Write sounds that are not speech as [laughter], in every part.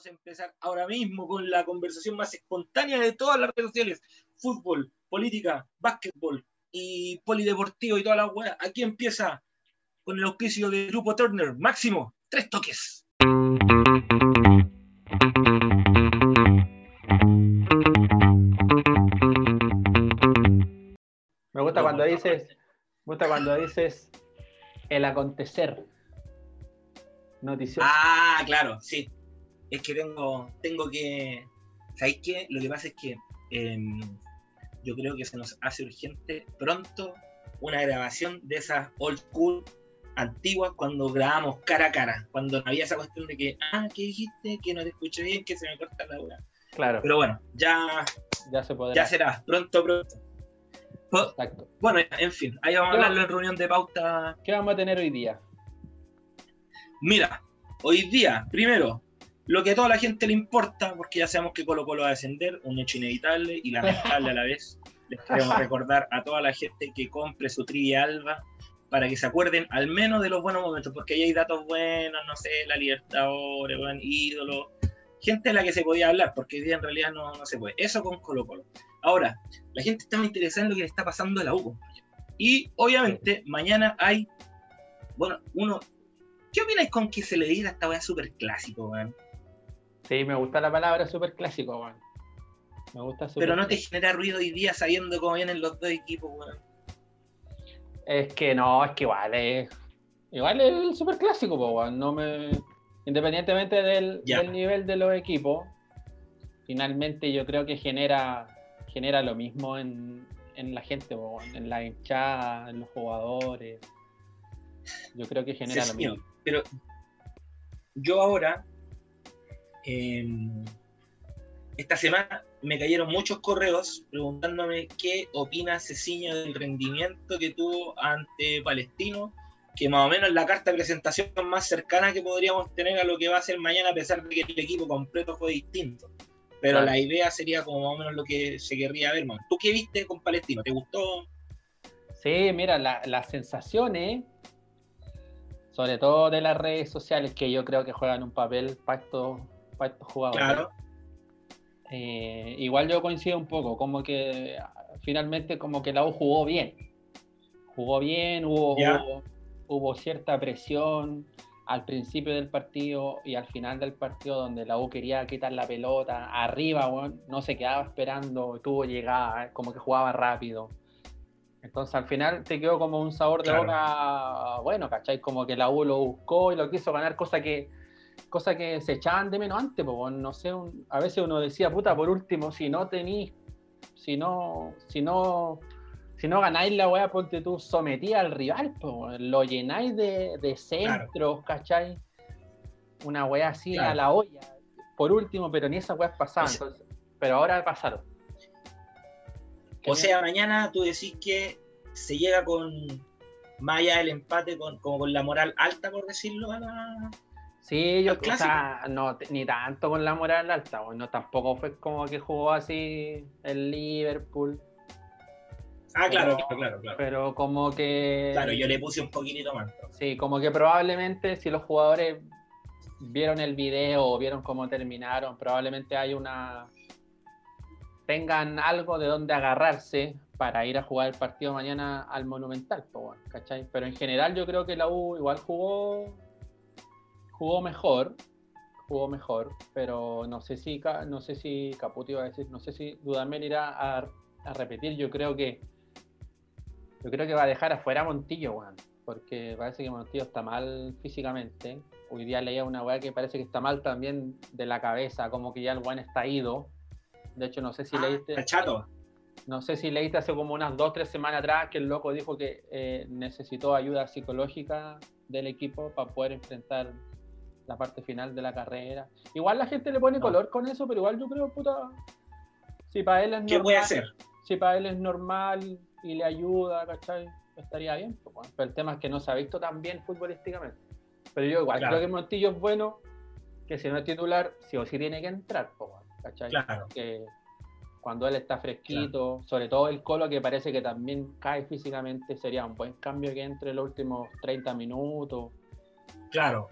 Vamos a empezar ahora mismo con la conversación más espontánea de todas las redes sociales. Fútbol, política, básquetbol y polideportivo y toda la weas. Aquí empieza con el auspicio del Grupo Turner. Máximo, tres toques. Me gusta cuando dices, me gusta cuando dices el acontecer. Noticioso. Ah, claro, sí. Es que tengo, tengo que. ¿Sabéis qué? Lo que pasa es que em, yo creo que se nos hace urgente pronto una grabación de esas old school antiguas cuando grabamos cara a cara, cuando no había esa cuestión de que, ah, ¿qué dijiste? Que no te escuché bien, que se me corta la hora. claro, Pero bueno, ya, ya se podrá. ya será, pronto, pronto. Po- Exacto. Bueno, en fin, ahí vamos a hablarlo en reunión de pauta. ¿Qué vamos a tener hoy día? Mira, hoy día, primero, lo que a toda la gente le importa, porque ya sabemos que Colo Colo va a descender, un hecho inevitable y lamentable a la vez. Les queremos recordar a toda la gente que compre su trivia alba para que se acuerden al menos de los buenos momentos, porque ahí hay datos buenos, no sé, la Libertadores, buen ídolo, gente de la que se podía hablar, porque hoy día en realidad no, no se puede. Eso con Colo Colo. Ahora, la gente está muy interesada en lo que le está pasando a la U, compañero. Y obviamente mañana hay, bueno, uno, ¿qué opináis con que se le diga esta weá súper clásico, weón? Sí, me gusta la palabra super clásico, weón. Me gusta super Pero no te genera ruido hoy día sabiendo cómo vienen los dos equipos, weón. Es que no, es que igual es. Igual es el super clásico, weón. No me. Independientemente del, nivel de los equipos, finalmente yo creo que genera, genera lo mismo en, en la gente, weón, en la hinchada, en los jugadores. Yo creo que genera Sí, lo señor. mismo. Pero yo ahora, em, esta semana me cayeron muchos correos preguntándome qué opina Ceciño del rendimiento que tuvo ante Palestino, que más o menos la carta de presentación más cercana que podríamos tener a lo que va a ser mañana, a pesar de que el equipo completo fue distinto. Pero Claro. la idea sería como más o menos lo que se querría ver. man. ¿Tú qué viste con Palestino? ¿Te gustó? Sí, mira, la- las sensaciones, sobre todo de las redes sociales, que yo creo que juegan un papel estos, para estos jugadores. Claro. Eh, igual yo coincido un poco, como que ah, finalmente como que la U jugó bien. Jugó bien, hubo, hubo, hubo cierta presión al principio del partido y al final del partido donde la U quería quitar la pelota arriba, no se quedaba esperando, tuvo llegada, eh, como que jugaba rápido. Entonces al final te quedó como un sabor de Claro. boca, bueno, ¿cachai? Como que la U lo buscó y lo quiso ganar, cosa que, cosa que se echaban de menos antes, po, weón. no sé, un- a veces uno decía, puta, por último, si no tenís, si no, si no, si no ganáis la weá, ponte tú sometí al rival, po, lo llenáis de, de centros, ¿cachai? Una weá así Claro. a la olla, por último, pero ni esas weas pasaban, O sea- entonces- pero ahora pasaron. O sea, mañana tú decís que se llega con, más allá del empate, con, como con la moral alta, por decirlo, a la- Sí, yo o sea, no, ni tanto con la moral alta, bueno, tampoco fue como que jugó así el Liverpool, Ah, claro, Pero- claro, claro, pero como que Claro, yo le puse un poquitito más. sí, como que probablemente si los jugadores vieron el video o vieron cómo terminaron, probablemente hay una tengan algo de donde agarrarse para ir a jugar el partido mañana al Monumental, ¿cachai? Pero en general yo creo que la U igual jugó jugó mejor, jugó mejor, pero no sé si no sé si Caputo iba a decir, no sé si Dudamel irá a, a repetir, yo creo que yo creo que va a dejar afuera a Montillo, weón, porque parece que Montillo está mal físicamente. Hoy día leía una weá que parece que está mal también de la cabeza, como que ya el weón está ido. De hecho, no sé si Ah, leíste. chato. No sé si leíste hace como unas dos, tres semanas atrás que el loco dijo que eh, necesitó ayuda psicológica del equipo para poder enfrentar la parte final de la carrera. Igual la gente le pone No. color con eso, pero igual yo creo, puta, si para él es ¿Qué puede normal, hacer? si para él es normal y le ayuda, ¿cachai? Estaría bien. pues. Pero el tema es que no se ha visto tan bien futbolísticamente. Pero yo igual Claro. creo que Montillo es bueno, que si no es titular, sí o sí tiene que entrar, pues, ¿cachai? Claro. cuando él está fresquito, sobre todo el Colo que parece que también cae físicamente, sería un buen cambio que entre los últimos 30 minutos. Claro.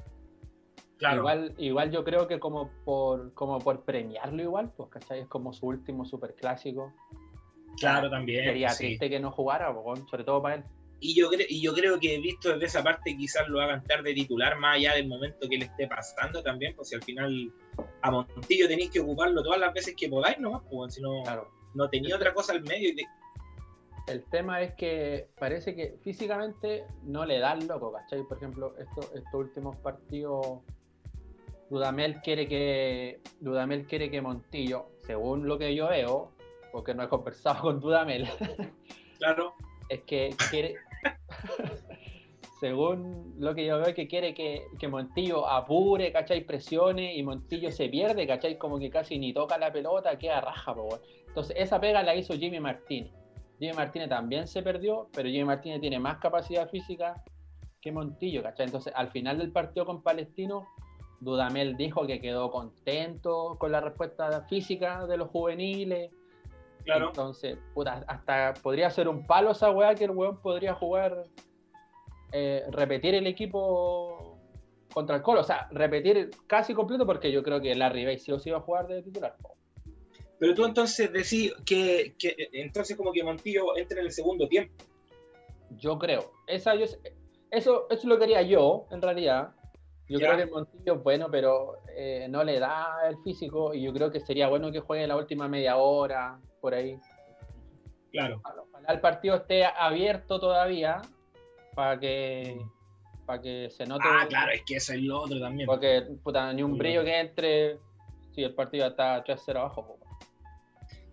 Claro. Igual, igual yo creo que como por, como por premiarlo igual, pues, ¿cachai? Es como su último superclásico. Claro, también. Sería sí. triste que no jugara, sobre todo para él. Y yo, cre- y yo creo que visto desde esa parte quizás lo hagan estar de titular más allá del momento que le esté pasando también, pues si al final a Montillo tenéis que ocuparlo todas las veces que podáis nomás, pues si no, Claro. no tenía otra cosa al medio. y te- El tema es que parece que físicamente no le dan loco, ¿cachai? Por ejemplo, estos, estos últimos partidos, Dudamel quiere que Dudamel quiere que Montillo, según lo que yo veo, porque no he conversado [laughs] con Dudamel, claro, es que quiere, [laughs] según lo que yo veo, que quiere que, que Montillo apure, ¿cachai? Presione y Montillo se pierde, ¿cachai? Como que casi ni toca la pelota, queda raja, po. Entonces, esa pega la hizo Jimmy Martínez. Jimmy Martínez también se perdió, pero Jimmy Martínez tiene más capacidad física que Montillo, ¿cachai? Entonces, al final del partido con Palestino, Dudamel dijo que quedó contento con la respuesta física de los juveniles. claro. Entonces, puta, hasta podría ser un palo esa weá que el weón podría jugar, eh, repetir el equipo contra el Colo. O sea, repetir casi completo porque yo creo que Larry Bay sí o sí va a jugar de titular. Pero tú entonces decís que, que entonces como que Montillo entra en el segundo tiempo. Yo creo. Esa, yo, eso, eso lo quería yo, en realidad. Yo Ya. creo que el Montillo es bueno, pero eh, no le da el físico y yo creo que sería bueno que juegue la última media hora, por ahí. Claro. Ojalá el partido esté abierto todavía para que, para que se note. Ah, claro, es que eso es lo otro también. Porque, puta, ni un brillo que entre si el partido está 3-0 abajo.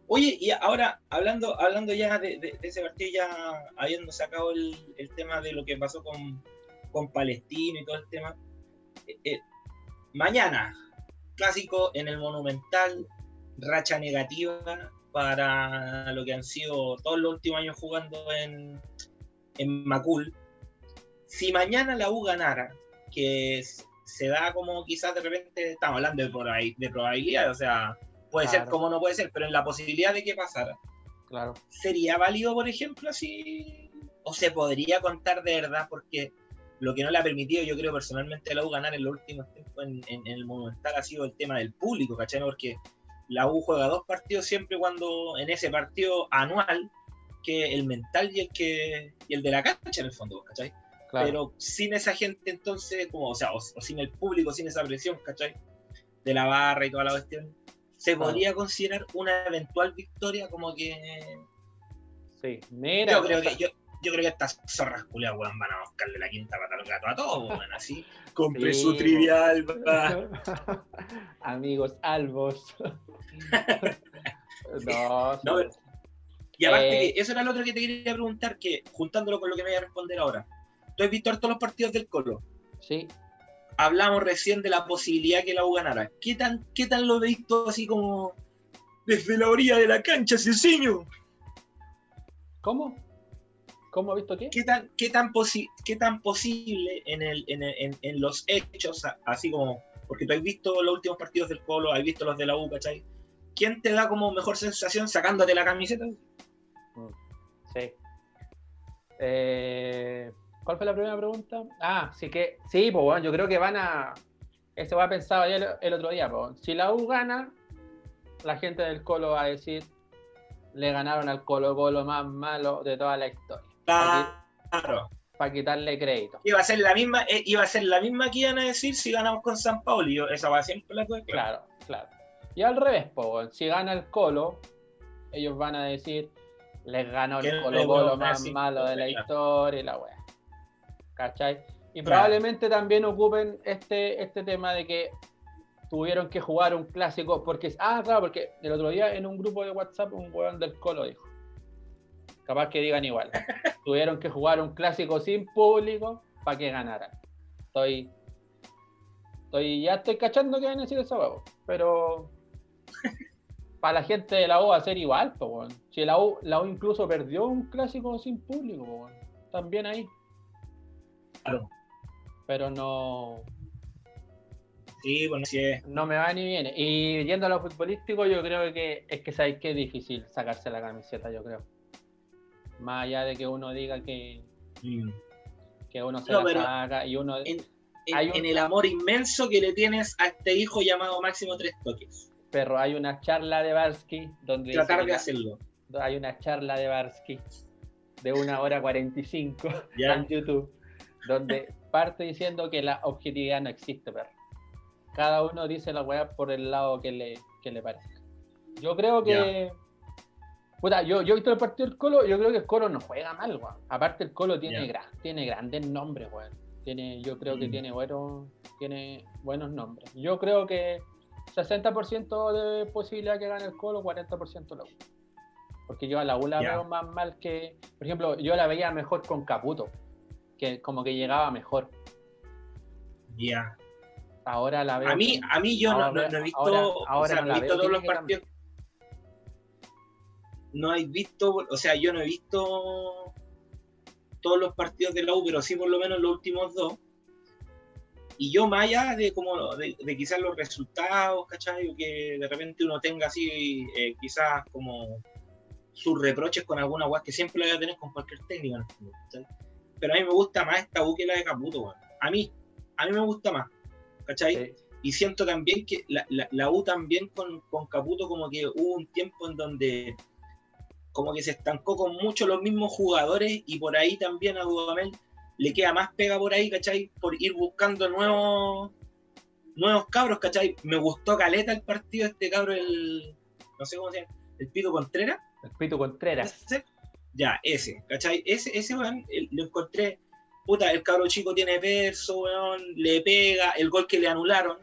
Oye, y ahora, hablando, hablando ya de, de- de ese partido, ya habiendo sacado el, el tema de lo que pasó con, con Palestino y todo el tema, eh, eh, mañana, clásico en el Monumental, racha negativa para lo que han sido todos los últimos años jugando en, en Macul. Si mañana la U ganara, que es- se da como quizás de repente, estamos hablando de, probabil- de probabilidad, o sea, puede ser como no puede ser, pero en la posibilidad de que pasara, Claro. ¿sería válido, por ejemplo, así? ¿O se podría contar de verdad? Porque lo que no le ha permitido, yo creo personalmente, a la U ganar en los últimos tiempos en, en- en el Monumental ha sido el tema del público, ¿cachai? Porque la U juega dos partidos siempre cuando en ese partido anual, que el mental y el, que, y el de la cancha en el fondo, ¿cachai? claro. Pero sin esa gente, entonces, como, o sea, o, o sin el público, sin esa presión, ¿cachai? De la barra y toda la cuestión, ¿se Claro. podría considerar una eventual victoria como que sí. Mira, yo creo que yo, yo creo que estas zorras culiadas weón, van a buscarle la quinta pata al gato a todos, weón, así. [laughs] Compre Sí, su po. trivial, va. [laughs] Amigos albos. [laughs] no. No, pero- Y aparte Eh. que eso era lo otro que te quería preguntar, que juntándolo con lo que me voy a responder ahora. ¿Tú has visto todos los partidos del Colo? sí. Hablamos recién de la posibilidad que la U ganara. ¿Qué tan, qué tan lo veis todo así como desde la orilla de la cancha, Ceciño? ¿Cómo? ¿Cómo ha visto qué? ¿Qué tan, qué tan, posi- qué tan posible en, el, en, el- en- en los hechos, así como, porque tú has visto los últimos partidos del Colo, has visto los de la U, ¿cachai? ¿Quién te da como mejor sensación sacándote la camiseta? Sí. Eh, ¿Cuál fue la primera pregunta? Ah, sí que. Sí, pues bueno, yo creo que van a. Eso va pensado el, el otro día, pues. Si la U gana, la gente del Colo va a decir. Le ganaron al Colo Colo más malo de toda la historia. Claro. Para quitarle crédito. Iba a ser la misma, eh, iba a ser la misma que iban a decir si ganamos con San Paulo. Y yo, esa va siempre la clara. Claro, claro. Y al revés, bueno, si gana el Colo, ellos van a decir. Les ganó el Colo Colo más decir, malo de la claro. historia y la wea. ¿Cachai? Y Claro. probablemente también ocupen este, este tema de que tuvieron que jugar un clásico, porque, ah, claro, porque el otro día en un grupo de WhatsApp un weón del Colo dijo, capaz que digan igual, tuvieron que jugar un clásico sin público para que ganaran. Estoy, estoy, ya estoy cachando que van a decir esa huevo, pero para la gente de la U va a ser igual, pues, weón. si la U, la U incluso perdió un clásico sin público, weón. también ahí. Claro. Pero no, Sí, bueno, sí es. no me va ni viene. Y yendo a lo futbolístico, yo creo que es que sabéis que es difícil sacarse la camiseta, yo creo. Más allá de que uno diga que, Mm. que uno se No, la saca y uno. en- en, el amor inmenso que le tienes a este hijo llamado Máximo Tres Toques. Pero hay una charla de Barsky donde... Tratar de hacerlo. Hay una charla de Barsky de una hora 45 [laughs] en YouTube, donde parte diciendo que la objetividad no existe, perro. Cada uno dice la weá por el lado que le, que le parezca. Yo creo que... Puta, yo, yo he visto el partido del Colo, yo creo que el Colo no juega mal, weón. Aparte el Colo tiene, tiene grandes nombres, weón. Tiene, yo creo que mm. tiene, bueno, tiene buenos nombres. Yo creo que 60% de posibilidad que gane el Colo, 40% la U. Porque yo a la U la veo más mal que. Por ejemplo, yo la veía mejor con Caputo, que como que llegaba mejor. Ya. Ahora la veo. A mí, a mí yo no, he visto, ahora, no he visto todos los partidos. No he visto, o sea, yo no he visto todos los partidos de la U, pero sí por lo menos los últimos dos. Y yo, más allá de, como, de, quizás los resultados, ¿cachai? O que de repente uno tenga así, eh, quizás como sus reproches con alguna guas que siempre lo voy a tener con cualquier técnico. Pero a mí me gusta más esta U que la de Caputo, A mí, a mí me gusta más, ¿cachai? Y siento también que la, la, U también con, con Caputo como que hubo un tiempo en donde como que se estancó con muchos los mismos jugadores y por ahí también a Dudamel le queda más pega por ahí, ¿cachai? Por ir buscando nuevos nuevos cabros, ¿cachai? Me gustó Caleta el partido, este cabro, el. No sé cómo se llama, el Pito Contreras. El Pito Contreras. Ya, ese, ¿cachai? Ese, ese weón, lo encontré. Puta, el cabro chico tiene verso, weón, le pega, el gol que le anularon,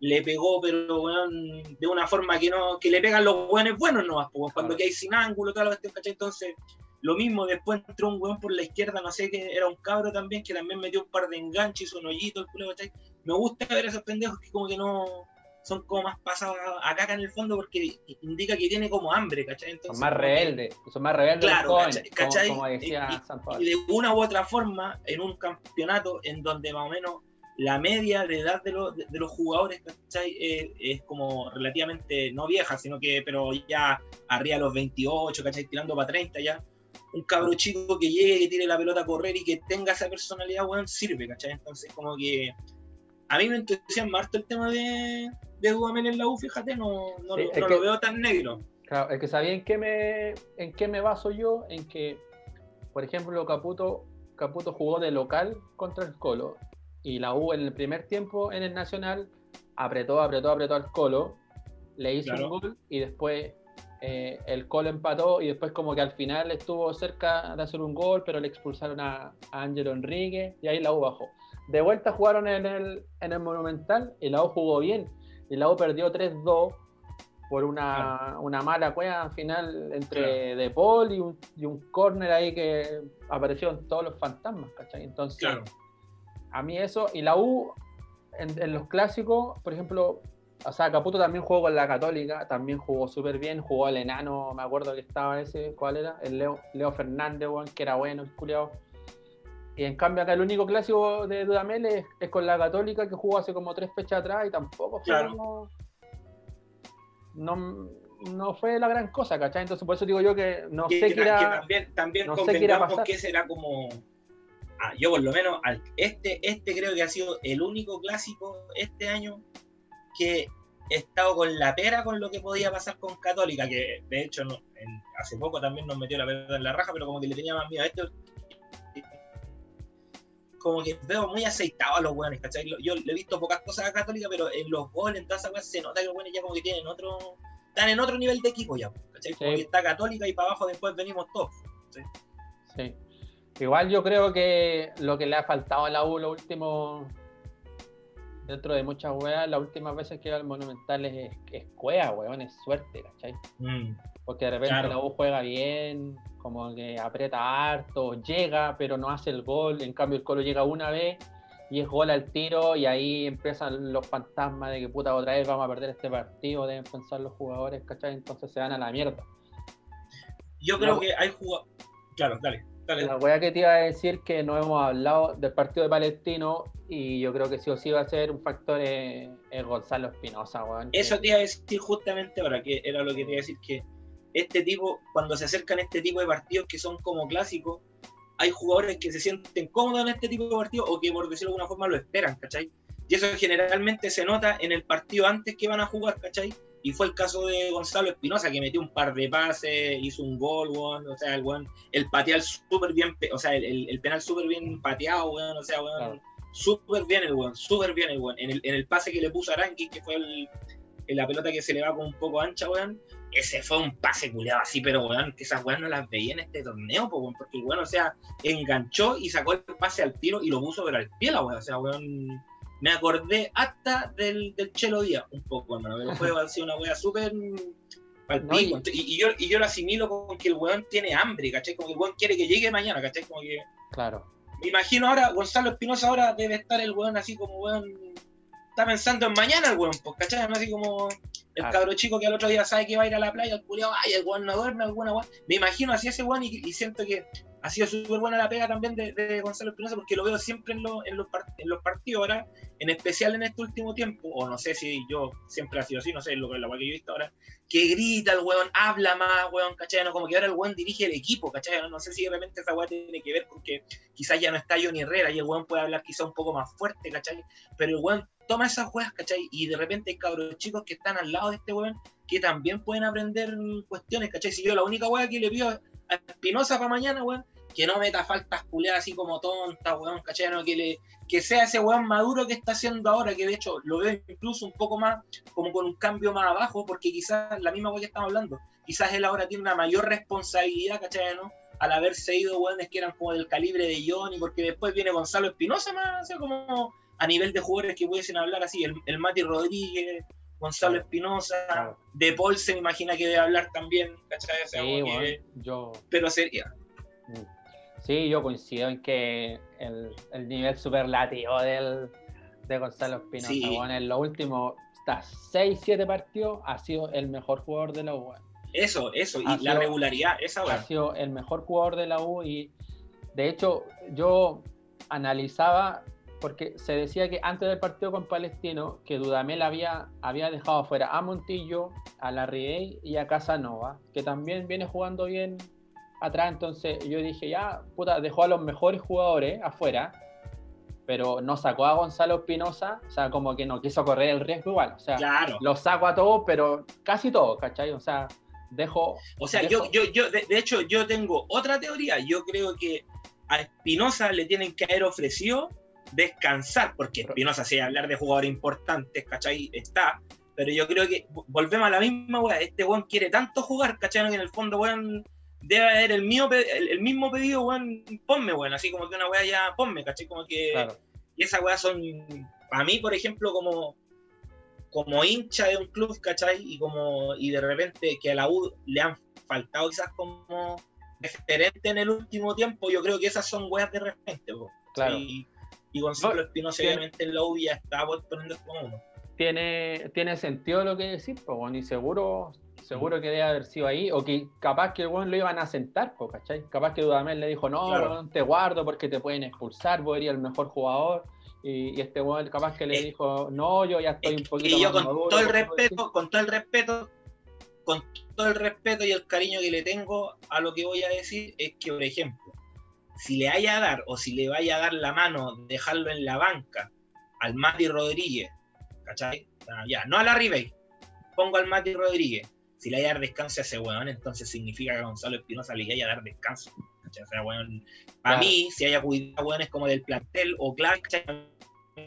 le pegó, pero de una forma que no, que le pegan los buenos buenos nomás, pues, cuando que hay sin ángulo, toda la cuestión, ¿cachai? Entonces, lo mismo, después entró un weón por la izquierda, no sé qué, era un cabro también, que también metió un par de enganches, un hoyito, el culo, ¿cachai? Me gusta ver a esos pendejos que como que no, son como más pasados acá en el fondo porque indica que tiene como hambre, ¿cachai? Entonces, son más rebeldes, son más rebeldes. Claro, ¿cachai? Como, decía y, de una u otra forma, en un campeonato en donde más o menos la media de edad de, los, de, los jugadores, ¿cachai? es como relativamente, no vieja, sino que, pero ya arriba de los 28, ¿cachai? Tirando para 30 ya. Un cabro chico que llegue, que tire la pelota a correr y que tenga esa personalidad, bueno, sirve, ¿cachai? Entonces, como que a mí me entusiasma harto el tema de, de Dudamel en la U, fíjate, no, no, lo, veo tan negro. Claro, es que sabía en qué me, en qué me baso yo, en que, por ejemplo, Caputo, Caputo jugó de local contra el Colo y la U en el primer tiempo en el Nacional apretó, apretó, apretó al Colo, le hizo un gol y después eh, el Colo empató y después como que al final estuvo cerca de hacer un gol, pero le expulsaron a, Ángelo Enrique y ahí la U bajó. De vuelta jugaron en el, en el Monumental y la U jugó bien. Y la U perdió 3-2 por una, mala cueva al final entre De Paul y un, y un córner ahí que aparecieron todos los fantasmas, ¿cachai? Entonces a mí eso, y la U en, los clásicos, por ejemplo, o sea, Caputo también jugó con la Católica, también jugó súper bien, jugó el enano, me acuerdo que estaba ese, ¿cuál era? El Leo, Leo Fernández, que era bueno, el culiado. Y en cambio acá el único clásico de Dudamel es, con la Católica que jugó hace como tres fechas atrás y tampoco fue no, no, fue la gran cosa, ¿cachai? Entonces por eso digo yo que no sé qué era... también, también no sé qué era que será como Ah, yo por lo menos, este, este creo que ha sido el único clásico este año que he estado con la pera con lo que podía pasar con Católica, que de hecho no, hace poco también nos metió la pera en la raja, pero como que le tenía más miedo a esto. Como que veo muy aceitado a los buenos, ¿cachai? Yo le he visto pocas cosas a Católica, pero en los goles, en todas esas cosas, se nota que los buenos ya como que tienen otro. Están en otro nivel de equipo ya, ¿cachai? Como que está Católica y para abajo después venimos todos. ¿sí? sí. Igual yo creo que lo que le ha faltado a la U lo último, dentro de muchas weas, las últimas veces que iba al Monumental es, es cuea, weón, es suerte, ¿cachai? Mm, Porque de repente la U juega bien, como que aprieta harto, llega, pero no hace el gol. En cambio, el Colo llega una vez y es gol al tiro, y ahí empiezan los fantasmas de que puta otra vez vamos a perder este partido, deben pensar los jugadores, ¿cachai? Entonces se van a la mierda. Yo creo que hay jugadores. Claro, dale. La weá que te iba a decir que no hemos hablado del partido de Palestino y yo creo que sí o sí va a ser un factor es, Gonzalo Espinosa, weón. Eso te iba a decir justamente ahora, que era lo que te iba a decir, que este tipo, cuando se acercan este tipo de partidos que son como clásicos, hay jugadores que se sienten cómodos en este tipo de partidos o que por decirlo de alguna forma lo esperan, ¿cachai? Y eso generalmente se nota en el partido antes que van a jugar, ¿cachai? Y fue el caso de Gonzalo Espinosa, que metió un par de pases, hizo un gol, o sea, el, weón, el patear súper bien, o sea, el, el penal súper bien pateado, weón, o sea, weón, súper bien el weón, súper bien el weón. En el, en el pase que le puso a Aranqui, que fue el, la pelota que se le va con un poco ancha, weón, ese fue un pase culeado así, pero weón, que esas weón no las veía en este torneo, weón, porque el weón, o sea, enganchó y sacó el pase al tiro y lo puso pero al pie la weón, o sea, weón, me acordé hasta del, del Chelo Díaz, un poco, hermano, pero fue así una weá súper y, y, yo, y yo lo asimilo con que el weón tiene hambre, ¿cachai? Como que el weón quiere que llegue mañana, ¿cachai? Como que... Claro. Me imagino ahora, Gonzalo Espinosa ahora debe estar el weón así como weón está pensando en mañana el weón, pues, ¿cachai? No así como el cabro chico que al otro día sabe que va a ir a la playa, el culiado, ay, el weón no duerme, alguna weón. Me imagino así ese weón y, siento que ha sido súper buena la pega también de, Gonzalo Espinosa porque lo veo siempre en, en, los, en los partidos ahora, en especial en este último tiempo, o no sé si yo siempre ha sido así, no sé, lo, la que yo he visto ahora, que grita el weón, habla más, weón, ¿cachai? No, como que ahora el weón dirige el equipo, ¿cachai? No, sé si de repente esa weón tiene que ver con que quizás ya no está Johnny Herrera y el weón puede hablar quizá un poco más fuerte, ¿cachai? Pero el weón toma esas weas, ¿cachai? Y de repente hay cabros chicos que están al lado de este weón que también pueden aprender cuestiones, ¿cachai? Si yo la única wea que le pido a Espinosa para mañana, weón, que no meta faltas culeadas así como tonta, weón, ¿cachai? No, que, le, que sea ese weón maduro que está haciendo ahora, que de hecho lo veo incluso un poco más, como con un cambio más abajo, porque quizás la misma weón que estamos hablando, quizás él ahora tiene una mayor responsabilidad, ¿cachai? ¿no? Al haberse ido weones que eran como del calibre de Johnny, porque después viene Gonzalo Espinosa más, o sea, como a nivel de jugadores que pudiesen hablar así, el, el Mati Rodríguez, Gonzalo Espinosa, De Paul se me imagina que debe hablar también, ¿cachai? sí, yo... Pero sería. Mm. Sí, yo coincido en que el, el nivel superlativo del, de Gonzalo Espinosa, sí. en los últimos 6, 7 partidos ha sido el mejor jugador de la U. Eso, eso, y la regularidad, esa Ha sido el mejor jugador de la U y de hecho yo analizaba porque se decía que antes del partido con Palestino, que Dudamel había, había dejado fuera a Montillo, a Larry y a Casanova, que también viene jugando bien atrás. Entonces yo dije, ya, puta, dejó a los mejores jugadores afuera, pero no sacó a Gonzalo Espinosa, o sea, como que no quiso correr el riesgo igual. O sea, claro. lo saco a todos, pero casi todos, ¿cachai? O sea, dejo. O sea, yo, yo, yo de, de, hecho, yo tengo otra teoría. Yo creo que a Espinosa le tienen que haber ofrecido descansar, porque Espinosa, si hablar de jugadores importantes, ¿cachai? Está, pero yo creo que volvemos a la misma weá, este weón quiere tanto jugar, ¿cachai? Que en el fondo, weón, debe haber el, mío, el, mismo pedido, weón, ponme, weón, así como que una weá ya, ponme, ¿cachai? Como que... Y esas weas son, para mí, por ejemplo, como como hincha de un club, ¿cachai? Y como y de repente que a la U le han faltado quizás como referente en el último tiempo, yo creo que esas son weas de repente, Claro. Y Gonzalo Espinosa, obviamente, en la U ya está poniendo como uno. Tiene, tiene sentido lo que decís, pues, y seguro, seguro que debe haber sido ahí, o que capaz que el bueno, lo iban a sentar, pues, ¿cachai? Capaz que Dudamel le dijo, no, te guardo porque te pueden expulsar, vos eres el mejor jugador. Y, este weón capaz que le eh, dijo, no, yo ya estoy un poquito y yo con todo el respeto, con todo el respeto, con todo el respeto y el cariño que le tengo a lo que voy a decir, es que, por ejemplo, si le vaya a dar o si le vaya a dar la mano, dejarlo en la banca al Mati Rodríguez, ¿cachai? Ya, no a la Ribey, pongo al Mati Rodríguez. Si le vaya a dar descanso a ese weón, entonces significa que a Gonzalo Espinosa le vaya a dar descanso. ¿cachai? O sea, weón, para mí, si haya cuidado weones como del plantel o clave,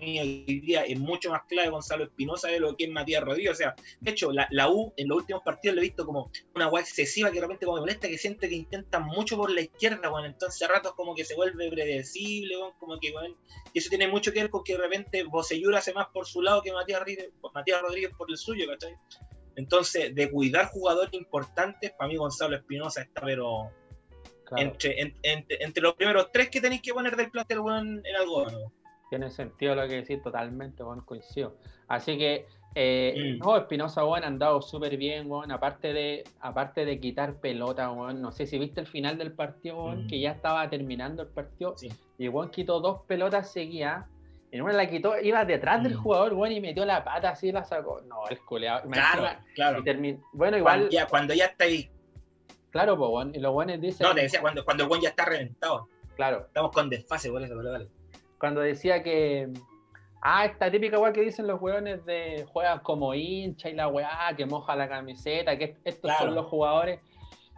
hoy día es mucho más clave Gonzalo Espinosa de lo que es Matías Rodríguez. O sea, de hecho, la, la, U en los últimos partidos lo he visto como una weá excesiva que de repente como me molesta, que siente que intentan mucho por la izquierda, bueno, entonces a ratos como que se vuelve predecible, bueno, como que bueno, y eso tiene mucho que ver con que de repente Bosellura hace más por su lado que Matías Rodríguez, Matías Rodríguez por el suyo, ¿cachai? Entonces, de cuidar jugadores importantes, para mí Gonzalo Espinosa está, pero claro. entre, en, entre, entre, los primeros tres que tenéis que poner del plantel bueno, en algo ¿no? Tiene sentido lo que decís totalmente, bueno, coincido. Así que, eh, mm. no, Espinosa, bueno, han dado súper bien, bueno, aparte de, aparte de quitar pelota, bueno, no sé si viste el final del partido, bueno, mm. que ya estaba terminando el partido, sí. y bueno, quitó dos pelotas seguidas, en una la quitó, iba detrás mm. del jugador, bueno, y metió la pata así la sacó. No, el culeado. Claro, claro. Bueno, igual. Cuando ya, cuando ya está ahí. Claro, pues, bueno, y los buenos dicen. No, te decía, cuando, cuando el buen ya está reventado. Claro. Estamos con desfase por eso, pero dale. Cuando decía que. Ah, esta típica weá que dicen los weones de juegan como hincha y la weá, que moja la camiseta, que estos Claro. son los jugadores.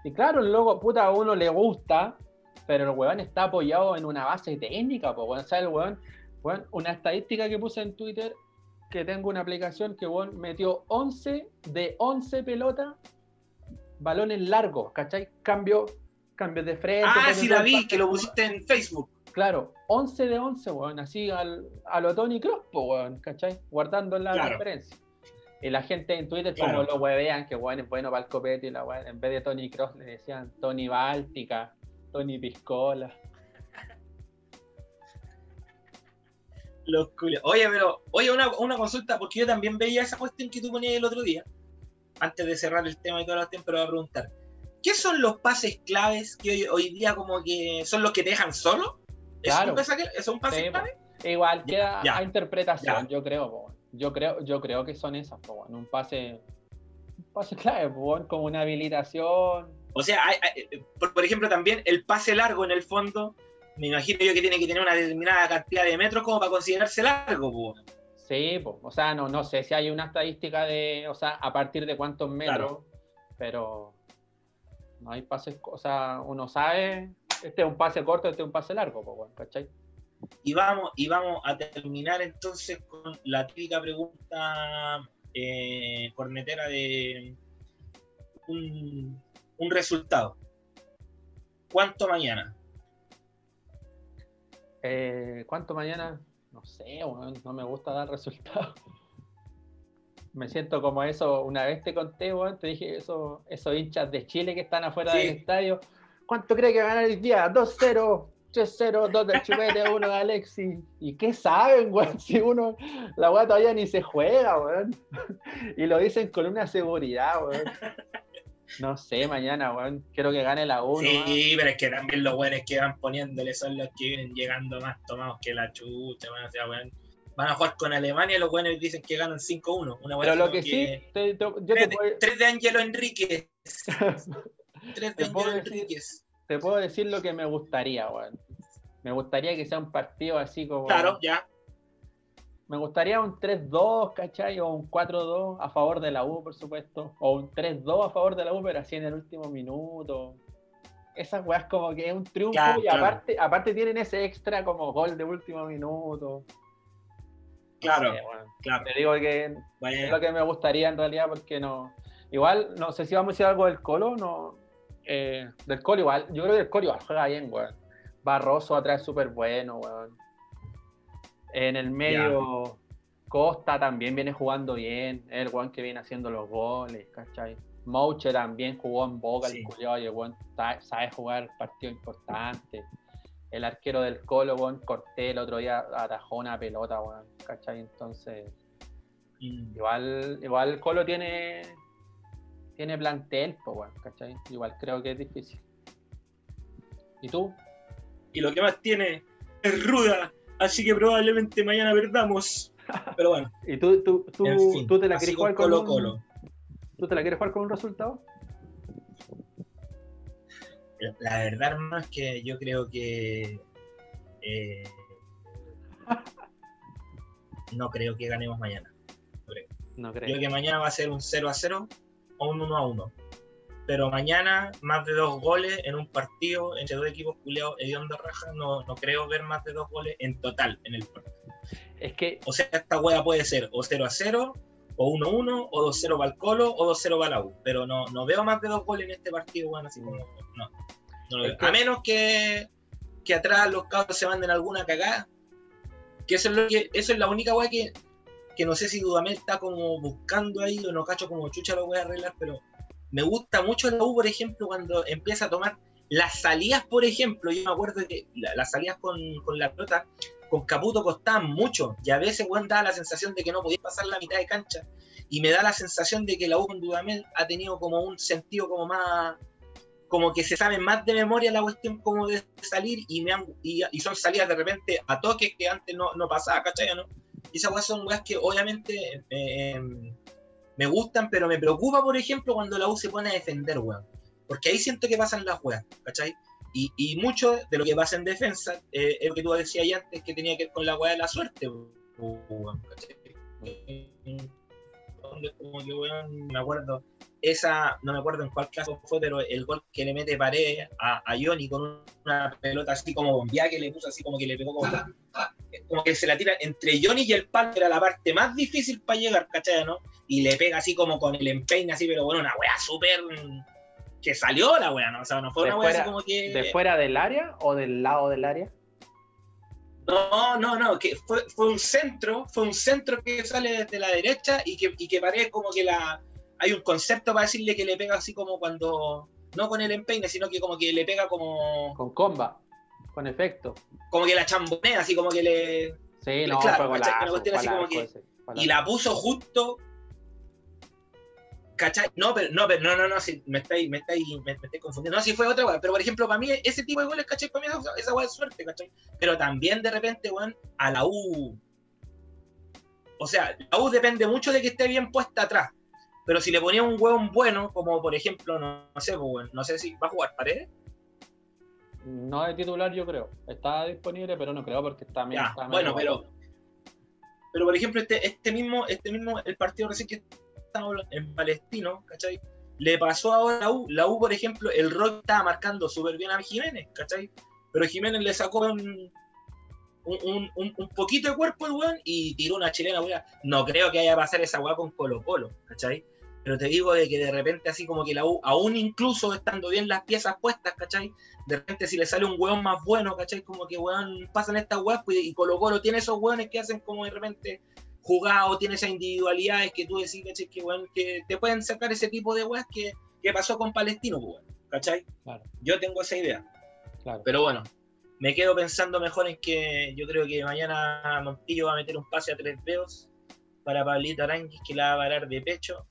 Y claro, el logo, puta, a uno le gusta, pero el weón está apoyado en una base técnica, pues, weón. O sea, el weón, weón, una estadística que puse en Twitter, que tengo una aplicación que weón metió 11 de 11 pelotas, balones largos, ¿cachai? Cambio, cambios de frente. Ah, sí la vi, que lo pusiste en Facebook. Claro, 11 de 11, weón, así al, a lo Tony Cross, weón, ¿cachai? Guardando la Claro. diferencia. Y la gente en Twitter, Claro. como lo huevean, que weón es bueno para el copete, y la weón, en vez de Tony Cross le decían Tony Báltica, Tony Piscola. Los culios. Oye, pero, oye, una, una consulta, porque yo también veía esa cuestión que tú ponías el otro día, antes de cerrar el tema y todo el tiempo, pero voy a preguntar. ¿Qué son los pases claves que hoy, hoy día como que son los que te dejan solo? ¿Es Claro. un pase, ¿Eso es un pase Sí, clave? E Igual Ya, queda ya, a interpretación, ya. yo creo, po. Yo creo, yo creo que son esas, po. Un pase, un pase [laughs] clave, po, como una habilitación. O sea, hay- hay- por, por ejemplo, también el pase largo en el fondo, me imagino yo que tiene que tener una determinada cantidad de metros como para considerarse largo. Sí, o sea, no, no sé si hay una estadística de, o sea, a partir de cuántos metros, pero no hay pases, o sea, uno sabe, este es un pase corto, este es un pase largo, pues, bueno, ¿cachai? Y vamos, y vamos a terminar entonces con la típica pregunta eh, cornetera de un, un resultado. ¿Cuánto mañana? Eh, ¿Cuánto mañana? No sé, no me gusta dar resultados. [laughs] Me siento como eso, una vez te conté, weón, te dije eso, esos hinchas de Chile que están afuera Sí. del estadio. ¿Cuánto cree que va a ganar el día? 2-0, 3-0, 2 del Chupete, [laughs] 1 de Alexi. ¿Y qué saben, weón? Si uno, la weá todavía ni se juega, weón. [laughs] Y lo dicen con una seguridad, weón. No sé, mañana, weón. Quiero que gane la 1. sí, pero es que también los buenos que van poniéndole son los que vienen llegando más tomados que la chucha, weón. O sea, weón, Van a jugar con Alemania los buenos dicen que ganan 5-1. Una weá Pero lo como que sí, te- te- yo te Tres, puedo, tres de Angelo Enríquez. [laughs] Tres Te puedo decir- te puedo decir lo que me gustaría, weón. Me gustaría que sea un partido así como. Claro, ya. Me gustaría un 3-2, ¿cachai? O un 4-2 a favor de la U, por supuesto. O un 3-2 a favor de la U, pero así en el último minuto. Esas weas como que es un triunfo y claro. aparte, aparte tienen ese extra como gol de último minuto. No Claro, sé, weón. claro. Te digo que es lo que me gustaría en realidad porque no. Igual, no sé si vamos a decir algo del Colo, no. Eh, del Colo igual, yo creo que el Colo igual juega bien, weón. Barroso atrás súper bueno, weón. En el medio, Costa también viene jugando bien. El weón que viene haciendo los goles, ¿cachai? Mouche también jugó en Boca, Sí. el culiao, y el weón sabe jugar partidos importantes. El arquero del Colo, weón, Cortés, el otro día atajó una pelota, weón, ¿cachai? Entonces, Mm. igual, igual el Colo tiene, tiene plantel, pues, ¿cachai? Igual creo que es difícil. ¿Y tú? Y lo que más tiene es ruda. Así que probablemente mañana perdamos. Pero bueno, [laughs] ¿Y tú, tú, tú, en fin, tú te la quieres jugar con Colo un- Colo. ¿Tú te la quieres jugar con un resultado? La verdad, hermano, es que yo creo que. eh, [laughs] no creo que ganemos mañana. No Creo creo. que mañana va a ser un 0 a 0 o un 1 a 1. Pero mañana, más de dos goles en un partido entre dos equipos culiados hediondo raja, no, no creo ver más de dos goles en total en el partido. Es que O sea, esta hueá puede ser o 0 a 0, o 1 a 1, o 2 0 para el Colo, o 2 0 para la U. Pero no, no veo más de dos goles en este partido, bueno, así como. No. no lo veo. A menos que, que atrás los cabros se manden alguna cagada. Que eso es lo que. Eso es la única hueá que, que no sé si Dudamel está como buscando ahí, o no cacho como chucha lo voy a arreglar, pero me gusta mucho la U, por ejemplo, cuando empieza a tomar las salidas, por ejemplo, yo me acuerdo que la- las salidas con, con la pelota, con Caputo costaban mucho, y a veces, weón, daba la sensación de que no podía pasar la mitad de cancha, y me da la sensación de que la U con Dudamel ha tenido como un sentido como más, como que se sabe más de memoria la cuestión como de salir, y, me han- y, y son salidas de repente a toques que antes no, no pasaba, ¿cachai? ¿no? Y esas weas son weas que obviamente eh, me gustan, pero me preocupa, por ejemplo, cuando la U se pone a defender, weón. Porque ahí siento que pasan las weas, ¿cachai? Y, y, mucho de lo que pasa en defensa eh, es lo que tú decías antes, que tenía que ver con la weá de la suerte. Como que, weón, me acuerdo, esa, no me acuerdo en cuál caso fue, pero el gol que le mete pared a, a Johnny con una pelota así como bombeada que le puso así como que le pegó como, como que se la tira entre Johnny y el palo, era la parte más difícil para llegar, ¿cachai? ¿no? Y le pega así como con el empeine así, pero bueno, una weá súper que salió la weá, ¿no? O sea, no fue una weá así como que. ¿De fuera del área o del lado del área? No, no, no, que fue, fue un centro, fue un centro que sale desde la derecha y que, y que como que la hay un concepto para decirle que le pega así como cuando, no con el empeine, sino que como que le pega como... Con comba, con efecto. Como que la chambonea, así como que le... Sí, no, claro, fue así como que, Y la puso justo... ¿Cachai? No, pero no, pero no, no, no, me estáis, me estáis, me, me confundiendo. No, si fue otra weá, pero por ejemplo, para mí ese tipo de goles, ¿cachai? Para mí esa, esa weá es suerte, ¿cachai? Pero también de repente, weón, a la U. O sea, la U depende mucho de que esté bien puesta atrás. Pero si le ponía un hueón bueno, como por ejemplo, no, sé, pues, no sé si va a jugar Paredes. No de titular, yo creo. Está disponible, pero no creo porque está, ya, está Bueno, pero, pero por ejemplo, este, este mismo, este mismo, el partido recién que estamos en Palestino, ¿cachai? Le pasó ahora a la U. La U, por ejemplo, el Rock estaba marcando súper bien a Jiménez, ¿cachai? Pero Jiménez le sacó un, un, un, un, poquito de cuerpo el weón y tiró una chilena, weón. No creo que haya pasar esa weá con Colo Colo, ¿cachai? Pero te digo de que de repente así como que la U, aún incluso estando bien las piezas puestas, ¿cachai? De repente si le sale un weón más bueno, ¿cachai? Como que weón pasan estas weas pues, y Colo Colo tiene esos weones que hacen como de repente jugado, tiene esas individualidades que tú decís, ¿cachai? Que, weón, que te pueden sacar ese tipo de weas que, que pasó con Palestino, pues, ¿cachai? Claro. Yo tengo esa idea. Claro. Pero bueno, me quedo pensando mejor en que yo creo que mañana Montillo va a meter un pase a tres dedos para Pablito Aranguis que la va a parar de pecho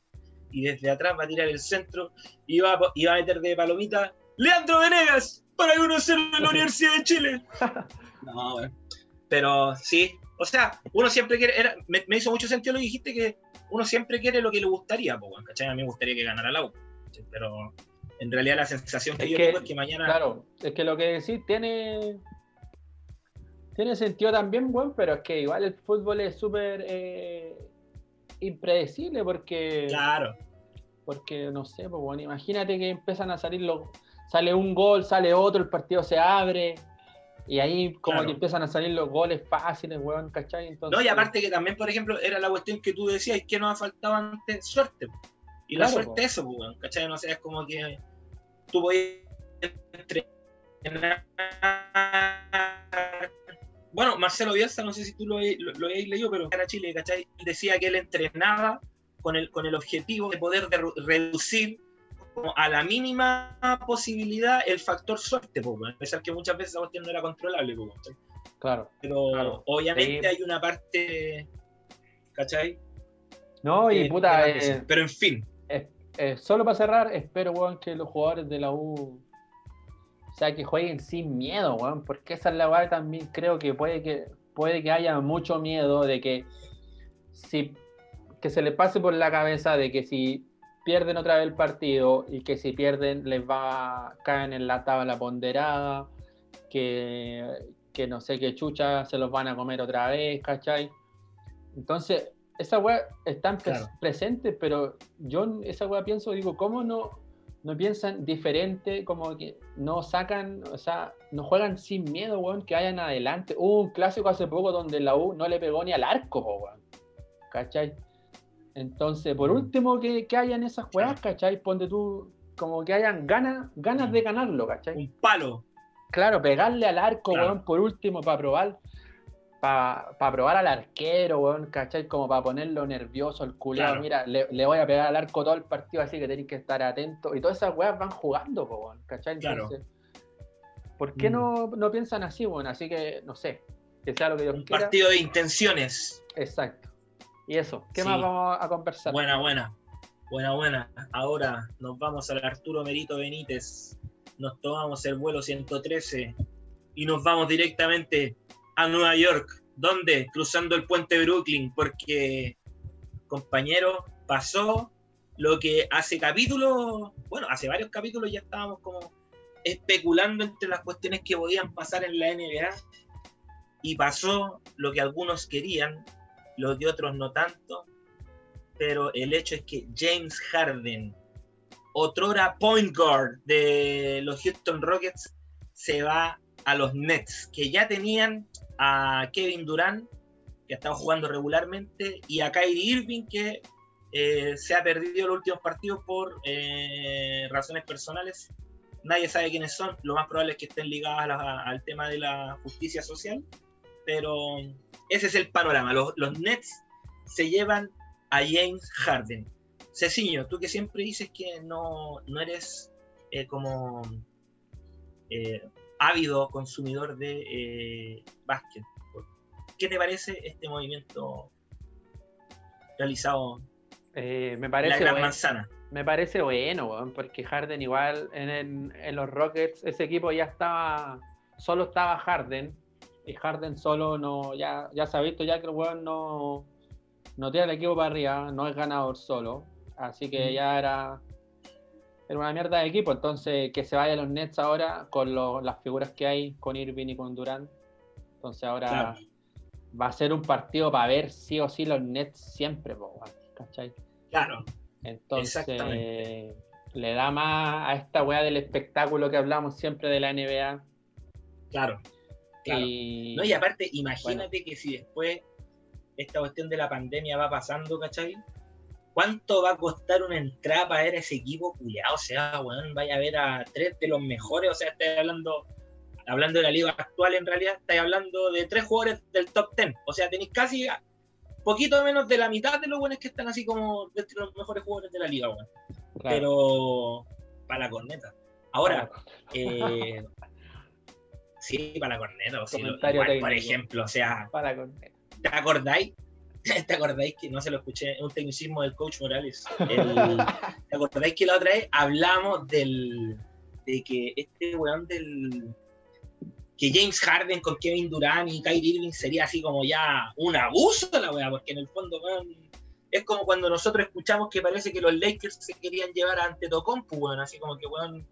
y desde atrás va a tirar el centro y va, y va a meter de palomita Leandro Venegas para uno ser de la [laughs] Universidad de Chile. [laughs] No, bueno. Pero sí, o sea, uno siempre quiere, era, me, hizo mucho sentido lo que dijiste, que uno siempre quiere lo que le gustaría, pues, ¿cachai? A mí me gustaría que ganara la U, pero en realidad la sensación que yo tengo es que mañana... Claro, es que lo que decís tiene... Tiene sentido también, bueno, pero es que igual el fútbol es súper eh, impredecible porque. Claro. Porque, no sé, pues bueno, imagínate que empiezan a salir los. Sale un gol, sale otro, el partido se abre. Y ahí como que empiezan a salir los goles fáciles, weón, ¿cachai? Entonces, no, y aparte que también, por ejemplo, era la cuestión que tú decías, que nos ha faltado antes suerte. Y la suerte es eso, weón, ¿cachai? No sé, es como que tú podías entrenar bueno, Marcelo Bielsa, no sé si tú lo, lo, habéis leído, pero era Chile, ¿cachai? Decía que él entrenaba con el, con el objetivo de poder reducir a la mínima posibilidad el factor suerte, pues, a pesar que muchas veces esa cuestión no era controlable. Pues, claro. Pero obviamente hay una parte, ¿cachai? No, y puta. Eh, pero en fin. solo para cerrar, espero, weón, que los jugadores de la U o sea, que jueguen sin miedo, weón, porque esa es la weá también creo que puede que puede que haya mucho miedo de que si que se les pase por la cabeza de que si pierden otra vez el partido y que si pierden les va a caer en la tabla ponderada, que, que no sé qué chucha se los van a comer otra vez, ¿cachai? Entonces, esa weá están presente, pero yo esa weá pienso, digo, ¿cómo no, no piensan diferente, como que no sacan, o sea, no juegan sin miedo, weón, que vayan adelante. Hubo un clásico hace poco donde la U no le pegó ni al arco, weón. ¿Cachai? Entonces, por mm. último, que, que hayan esas juegas, ¿cachai? Ponte tú, como que hayan ganas, ganas de ganarlo, ¿cachai? Un palo. Claro, pegarle al arco, weón, por último, para probar para probar al arquero, weón, ¿cachai? Como para ponerlo nervioso, el culiado. Mira, le, voy a pegar al arco todo el partido, así que tenéis que estar atentos. Y todas esas weas van jugando, weón, ¿cachai? Entonces, ¿por qué mm. no, no, piensan así, weón? Así que, no sé, que sea lo que Dios Un partido de intenciones. Exacto. Y eso, ¿qué más vamos a conversar? Buena, buena. Buena, buena. Ahora nos vamos al Arturo Merito Benítez. Nos tomamos el vuelo 113 y nos vamos directamente a Nueva York. ¿Dónde? Cruzando el puente Brooklyn, porque, compañero, pasó lo que hace capítulos, bueno, hace varios capítulos ya estábamos como especulando entre las cuestiones que podían pasar en la NBA y pasó lo que algunos querían, lo que otros no tanto, pero el hecho es que James Harden, otrora point guard de los Houston Rockets, se va a los Nets, que ya tenían a Kevin Durant, que ha estado jugando regularmente, y a Kyrie Irving, que eh, se ha perdido los últimos partidos por eh, razones personales. Nadie sabe quiénes son, lo más probable es que estén ligados al tema de la justicia social, pero ese es el panorama. Los, Nets se llevan a James Harden. Ceciño, tú que siempre dices que no, no eres eh, como ávido consumidor de eh, básquet, ¿qué te parece este movimiento realizado me parece la Gran Manzana? Me parece bueno, porque Harden igual en, en, los Rockets, ese equipo ya estaba, solo estaba Harden, y Harden solo no, ya, ya se ha visto ya que el weón no, no tiene el equipo para arriba, no es ganador solo, así que ya era, era una mierda de equipo, entonces que se vaya a los Nets ahora con las figuras que hay con Irving y con Durant, entonces ahora va a ser un partido para ver sí o sí los Nets siempre, ¿cachai? Claro. Entonces le da más a esta weá del espectáculo que hablamos siempre de la NBA. Claro. Y... No, y aparte, imagínate que si después esta cuestión de la pandemia va pasando, ¿cachai? ¿Cuánto va a costar una entrada para ver a ese equipo culiado? O sea, weón, vaya a ver a tres de los mejores, o sea, estáis hablando, hablando de la liga actual en realidad, estáis hablando de tres jugadores del top ten. O sea, tenéis casi poquito menos de la mitad de los buenos que están así como de los mejores jugadores de la liga, weón. Pero para la corneta. Ahora, eh, [laughs] sí, para la corneta. O sea, por ejemplo, o sea, para la corneta. ¿Te acordáis? [laughs] ¿Te acordáis que no se lo escuché? un tecnicismo del coach Morales. [laughs] ¿Te acordáis que la otra vez hablamos del de que este weón del que James Harden con Kevin Durant y Kyrie Irving sería así como ya un abuso la weá, porque en el fondo weón, es como cuando nosotros escuchamos que parece que los Lakers se querían llevar a Antetokounmpo, weón, así como que weón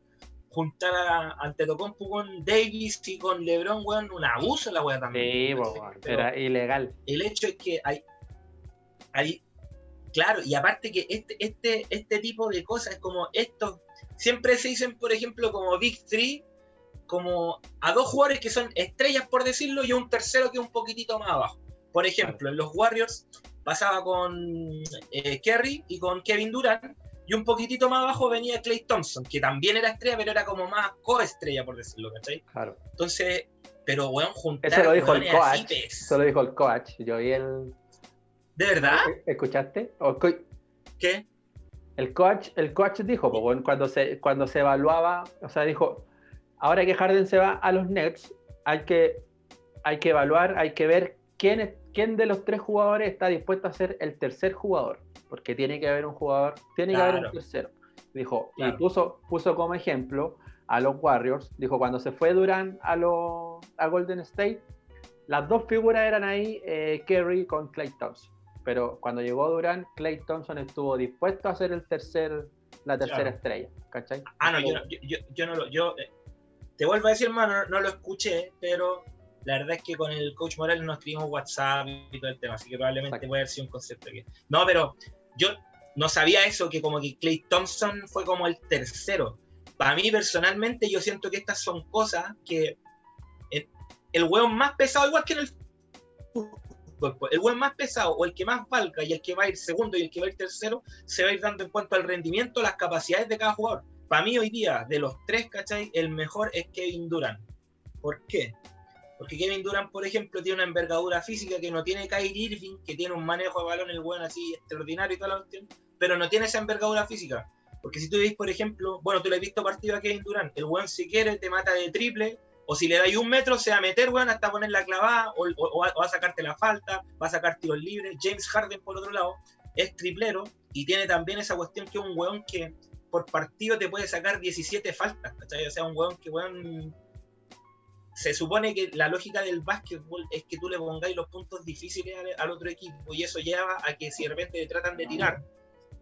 juntar a Antetokounmpo con Davis y con LeBron, weón, un abuso la weá también. Sí, era ilegal. El hecho es que hay, hay, claro, y aparte que este, este, este tipo de cosas como esto, siempre se dicen, por ejemplo, como Big Three, como a dos jugadores que son estrellas, por decirlo, y un tercero que un poquitito más abajo. Por ejemplo, en los Warriors pasaba con eh, Kerry y con Kevin Durant, y un poquitito más abajo venía Clay Thompson, que también era estrella, pero era como más coestrella, por decirlo, ¿cachai? Claro. Entonces, pero weón, juntar. Eso lo dijo el coach. Eso lo dijo el coach. Yo vi el. ¿De verdad? ¿Escuchaste? ¿Qué? El coach, el coach dijo, pues, cuando, se, cuando se evaluaba, o sea, dijo, ahora que Harden se va a los Nets, hay que, hay que evaluar, hay que ver quién, quién de los tres jugadores está dispuesto a ser el tercer jugador porque tiene que haber un jugador, tiene que haber un tercero. Dijo, y puso, puso como ejemplo a los Warriors, dijo, cuando se fue Durant a, a Golden State, las dos figuras eran ahí, eh, Kerry con Clay Thompson. Pero cuando llegó Durant, Clay Thompson estuvo dispuesto a ser el tercer, la tercera estrella. ¿Cachai? Ah, no, yo, yo, yo, no lo. Yo, eh, te vuelvo a decir, hermano, no, lo escuché, pero la verdad es que con el coach Morales nos escribimos WhatsApp y todo el tema, así que probablemente puede haber sido un concepto que. No, pero yo no sabía eso, que como que Clay Thompson fue como el tercero. Para mí personalmente yo siento que estas son cosas que el, hueón más pesado, igual que en el el hueón más pesado o el que más valga y el que va a ir segundo y el que va a ir tercero, se va a ir dando en cuanto al rendimiento, las capacidades de cada jugador. Para mí hoy día, de los tres, ¿cachai? El mejor es Kevin Durant. ¿Por qué? Porque Kevin Durant, por ejemplo, tiene una envergadura física que no tiene Kyrie Irving, que tiene un manejo de balón el bueno así extraordinario y toda la cuestión, pero no tiene esa envergadura física. Porque si tú ves, por ejemplo, bueno, tú le has visto partido a Kevin Durant, el buen si quiere te mata de triple, o si le dais un metro se va a meter, weón, hasta poner la clavada, o, va a sacarte la falta, va a sacar tiros libres. James Harden, por otro lado, es triplero y tiene también esa cuestión que es un weón que por partido te puede sacar 17 faltas, ¿cachai? O sea, un weón que, weón, se supone que la lógica del básquetbol es que tú le pongáis los puntos difíciles al, otro equipo y eso lleva a que si de repente tratan de tirar,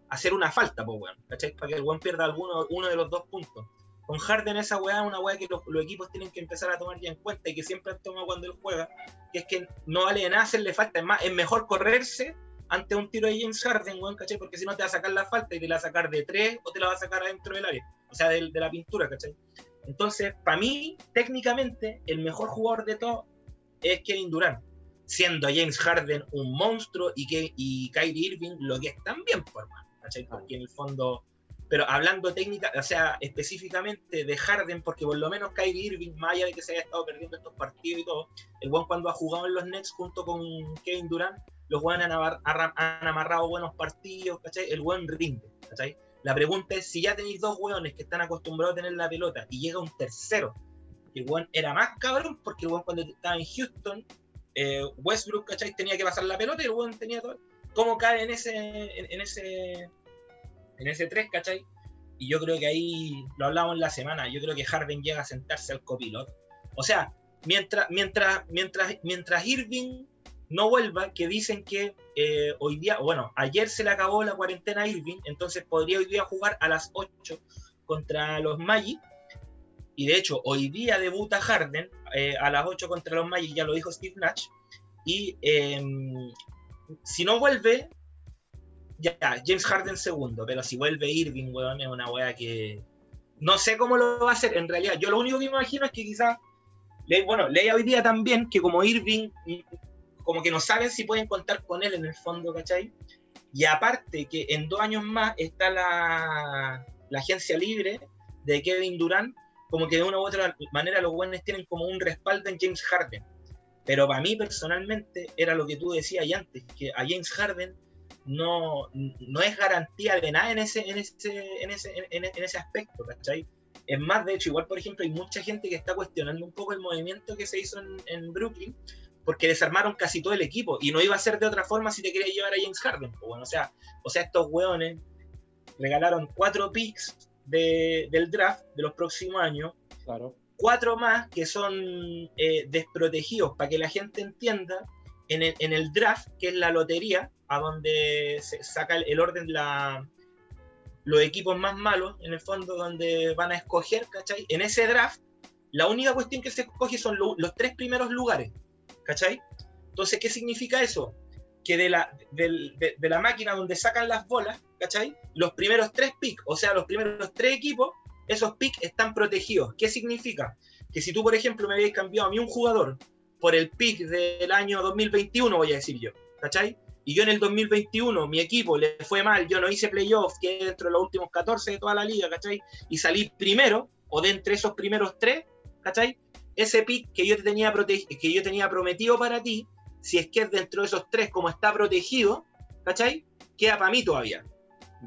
hacer una falta, pues, bueno, ¿cachai? Para que el buen pierda alguno uno de los dos puntos. Con Harden esa weá es una weá que los, equipos tienen que empezar a tomar ya en cuenta y que siempre han tomado cuando él juega, que es que no vale de nada hacerle falta, es más, es mejor correrse ante un tiro de James Harden, weón, ¿cachai? Porque si no te va a sacar la falta y te la va a sacar de tres o te la va a sacar adentro del área, o sea, de, la pintura, ¿cachai? Entonces, para mí, técnicamente, el mejor jugador de todo es Kevin Durant, siendo James Harden un monstruo y, que, y Kyrie Irving lo que es también, por ¿cachai? Porque en el fondo pero hablando técnica, o sea, específicamente de Harden, porque por lo menos Kyrie Irving, más de que se haya estado perdiendo estos partidos y todo, el buen cuando ha jugado en los Nets junto con Kevin Durant, los buenos han, amarrado buenos partidos, ¿cachai? El buen rinde, ¿cachai? La pregunta es, si ya tenéis dos hueones que están acostumbrados a tener la pelota y llega un tercero, el buen era más cabrón, porque el cuando estaba en Houston, eh, Westbrook, ¿cachai? Tenía que pasar la pelota y el tenía todo. ¿Cómo cae en ese, en ese en ese 3, ¿cachai? Y yo creo que ahí lo hablamos en la semana. Yo creo que Harden llega a sentarse al copiloto. O sea, mientras, mientras, mientras, mientras Irving no vuelva, que dicen que eh, hoy día, bueno, ayer se le acabó la cuarentena a Irving, entonces podría hoy día jugar a las 8 contra los Magic. Y de hecho, hoy día debuta Harden eh, a las 8 contra los Magic, ya lo dijo Steve Nash. Y em, si no vuelve, James Harden segundo, pero si vuelve Irving, weón, es una weá que no sé cómo lo va a hacer en realidad. Yo lo único que me imagino es que quizás, bueno, leía hoy día también que como Irving, como que no saben si pueden contar con él en el fondo, ¿cachai? Y aparte que en dos años más está la, la agencia libre de Kevin Durant, como que de una u otra manera los buenos tienen como un respaldo en James Harden. Pero para mí personalmente era lo que tú decías antes, que a James Harden no, no es garantía de nada en ese, en ese, en ese, en, ese aspecto, ¿cachai? Es más, de hecho, igual, por ejemplo, hay mucha gente que está cuestionando un poco el movimiento que se hizo en, Brooklyn, porque desarmaron casi todo el equipo, y no iba a ser de otra forma si te quería llevar a James Harden. Pues bueno, o sea, o sea, estos hueones regalaron cuatro picks del draft de los próximos años, claro. cuatro más que son eh, desprotegidos, para que la gente entienda, en el, en el draft, que es la lotería, a donde se saca el, orden la, los equipos más malos, en el fondo, donde van a escoger, ¿cachai? En ese draft, la única cuestión que se escoge son los tres primeros lugares, ¿cachai? Entonces, ¿qué significa eso? Que de la, de, la máquina donde sacan las bolas, ¿cachai? Los primeros tres picks, o sea, los primeros tres equipos, esos picks están protegidos. ¿Qué significa? Que si tú, por ejemplo, me habías cambiado a mí un jugador por el pick del año 2021, voy a decir yo, ¿cachai? y yo en el 2021 mi equipo le fue mal, yo no hice playoff, que dentro de los últimos 14 de toda la liga, ¿cachai? Y salí primero, o de entre esos primeros tres, ¿cachai? Ese pick que yo, te tenía que yo tenía prometido para ti, si es que es dentro de esos tres como está protegido, ¿cachai? Queda para mí todavía.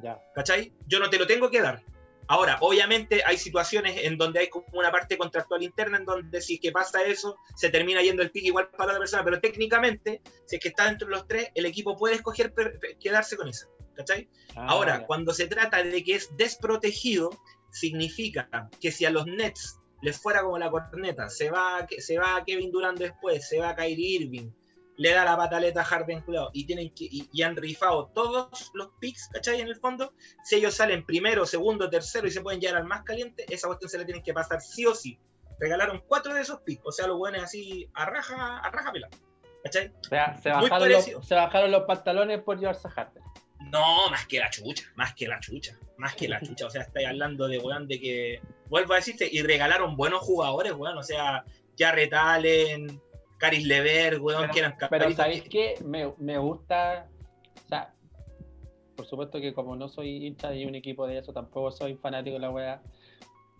Ya. ¿Cachai? Yo no te lo tengo que dar. Ahora, obviamente hay situaciones en donde hay como una parte contractual interna en donde si es que pasa eso, se termina yendo el pick igual para la persona, pero técnicamente, si es que está dentro de los tres, el equipo puede escoger quedarse con esa. ¿Cachai? Ah, Ahora, cuando se trata de que es desprotegido, significa que si a los Nets les fuera como la corneta, se va, se va Kevin Durant después, se va Kyrie Irving, le da la pataleta a Harden y tienen que, y, han rifado todos los picks, ¿cachai? En el fondo, si ellos salen primero, segundo, tercero y se pueden llegar al más caliente, esa cuestión se le tienen que pasar sí o sí. Regalaron cuatro de esos picks, o sea, los buenos así a raja, a raja pelada. ¿Cachai? O sea, se bajaron, los, se bajaron, los, pantalones por llevarse a Harden. No, más que la chucha, más que la chucha, más que la chucha. O sea, estáis hablando de weón de que, vuelvo a decirte, y regalaron buenos jugadores, weón. O sea, Jarrett Allen, Caris Lever, weón, que eran Pero ¿sabéis qué? Me, me, gusta, o sea, por supuesto que como no soy hincha de un equipo de eso, tampoco soy fanático de la weá.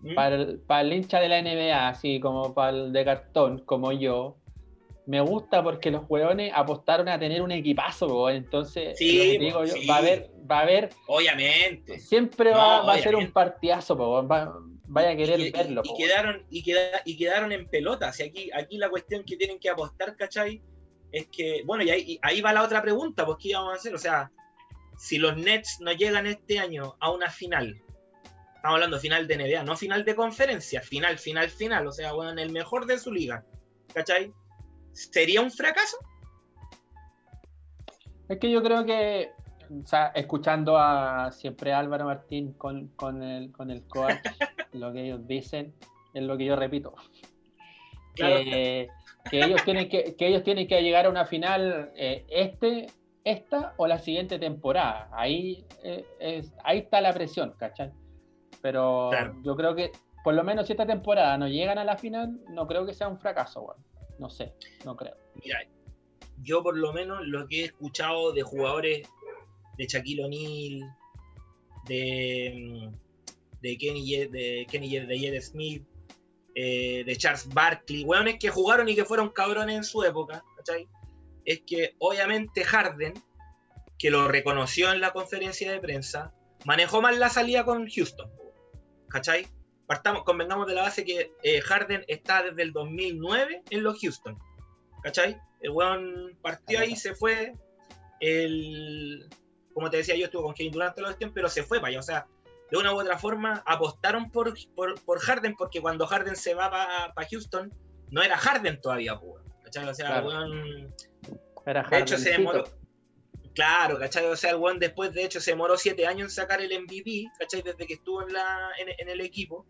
¿Mm? Para, el, para el hincha de la NBA, así como para el de cartón, como yo, me gusta porque los weones apostaron a tener un equipazo, weón. Entonces, sí, digo yo, va a haber, va a haber. Obviamente. Siempre va, va, a ser un partidazo, weón. Va, vaya a querer verlo. Y, quedaron, y, y quedaron en pelotas. Y aquí, aquí la cuestión que tienen que apostar, ¿cachai? Es que, bueno, y ahí, ahí va la otra pregunta, pues ¿qué íbamos a hacer? O sea, si los Nets no llegan este año a una final, estamos hablando final de NBA, no final de conferencia, final, final, final, o sea, bueno, en el mejor de su liga, ¿cachai? ¿Sería un fracaso? Es que yo creo que, o sea, escuchando a siempre Álvaro Martín con, con el, con el coach, [laughs] lo que ellos dicen es lo que yo repito. Que, ellos tienen que, ellos tienen que llegar a una final eh, este, esta o la siguiente temporada. Ahí, eh, es, ahí está la presión, ¿cachai? Pero yo creo que por lo menos si esta temporada no llegan a la final, no creo que sea un fracaso, No sé, no creo. Mira, yo por lo menos lo que he escuchado de jugadores de Shaquille O'Neal, de, de Kenny, de Kenny de Smith, eh, de Charles Barkley, weones que jugaron y que fueron cabrones en su época, ¿cachai? Es que obviamente Harden, que lo reconoció en la conferencia de prensa, manejó mal la salida con Houston, ¿cachai? Partamos, convengamos de la base que eh, Harden está desde el 2009 en los Houston, ¿cachai? El weón partió ahí, se fue, el, como te decía yo, estuvo con Kevin Durant el tiempo, pero se fue para allá, o sea, de una u otra forma apostaron por, por, Harden porque cuando Harden se va para Houston no era Harden todavía, pues, ¿cachai? O sea, el era de hecho se demoró. Claro, ¿cachai? O sea, el weón después, de hecho, se demoró siete años en sacar el MVP, ¿cachai? Desde que estuvo en, la, en, el equipo,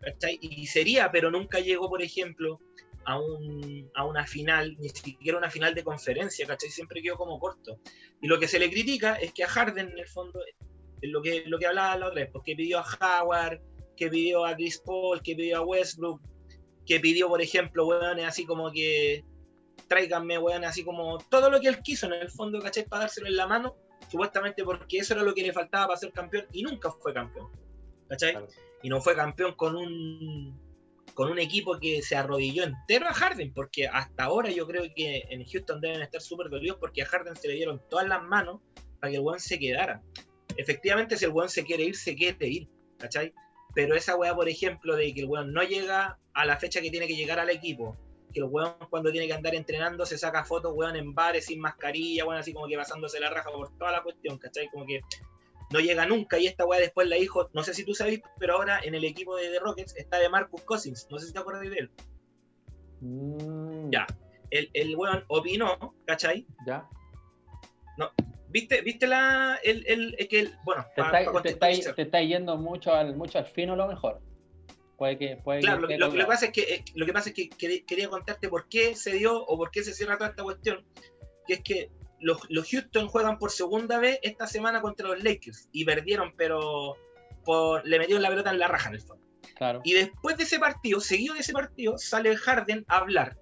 ¿cachai? Y sería, pero nunca llegó, por ejemplo, a, un, a una final, ni siquiera una final de conferencia, ¿cachai? Siempre quedó como corto. Y lo que se le critica es que a Harden, en el fondo, lo que, lo que hablaba la otra vez, porque pidió a Howard, que pidió a Chris Paul, que pidió a Westbrook, que pidió, por ejemplo, weones así como que tráiganme, weón, así como todo lo que él quiso en el fondo, ¿cachai? Para dárselo en la mano, supuestamente porque eso era lo que le faltaba para ser campeón y nunca fue campeón, ¿cachai? Y no fue campeón con un con un equipo que se arrodilló entero a Harden, porque hasta ahora yo creo que en Houston deben estar súper dolidos porque a Harden se le dieron todas las manos para que el weón se quedara efectivamente si el weón se quiere ir, se quiere ir, ¿cachai? Pero esa weá, por ejemplo, de que el weón no llega a la fecha que tiene que llegar al equipo, que el weón cuando tiene que andar entrenando se saca fotos, weón, en bares sin mascarilla, weón, así como que pasándose la raja por toda la cuestión, ¿cachai? Como que no llega nunca y esta weá después la dijo, no sé si tú sabes, pero ahora en el equipo de The Rockets está de Marcus Cousins, no sé si te acuerdas de él. Mm. Ya, el, el weón opinó, ¿cachai? Ya. No, ¿Viste, viste la, el, el, que, bueno, te, está, te, está, yendo mucho al, mucho al fino lo mejor. Puede que, puede claro, lo, que pasa es que, lo que pasa es que quería contarte por qué se dio o por qué se cierra toda esta cuestión, que es que los, los Houston juegan por segunda vez esta semana contra los Lakers y perdieron, pero por, le metieron la pelota en la raja en el fondo. Claro. Y después de ese partido, seguido de ese partido, sale Harden a hablar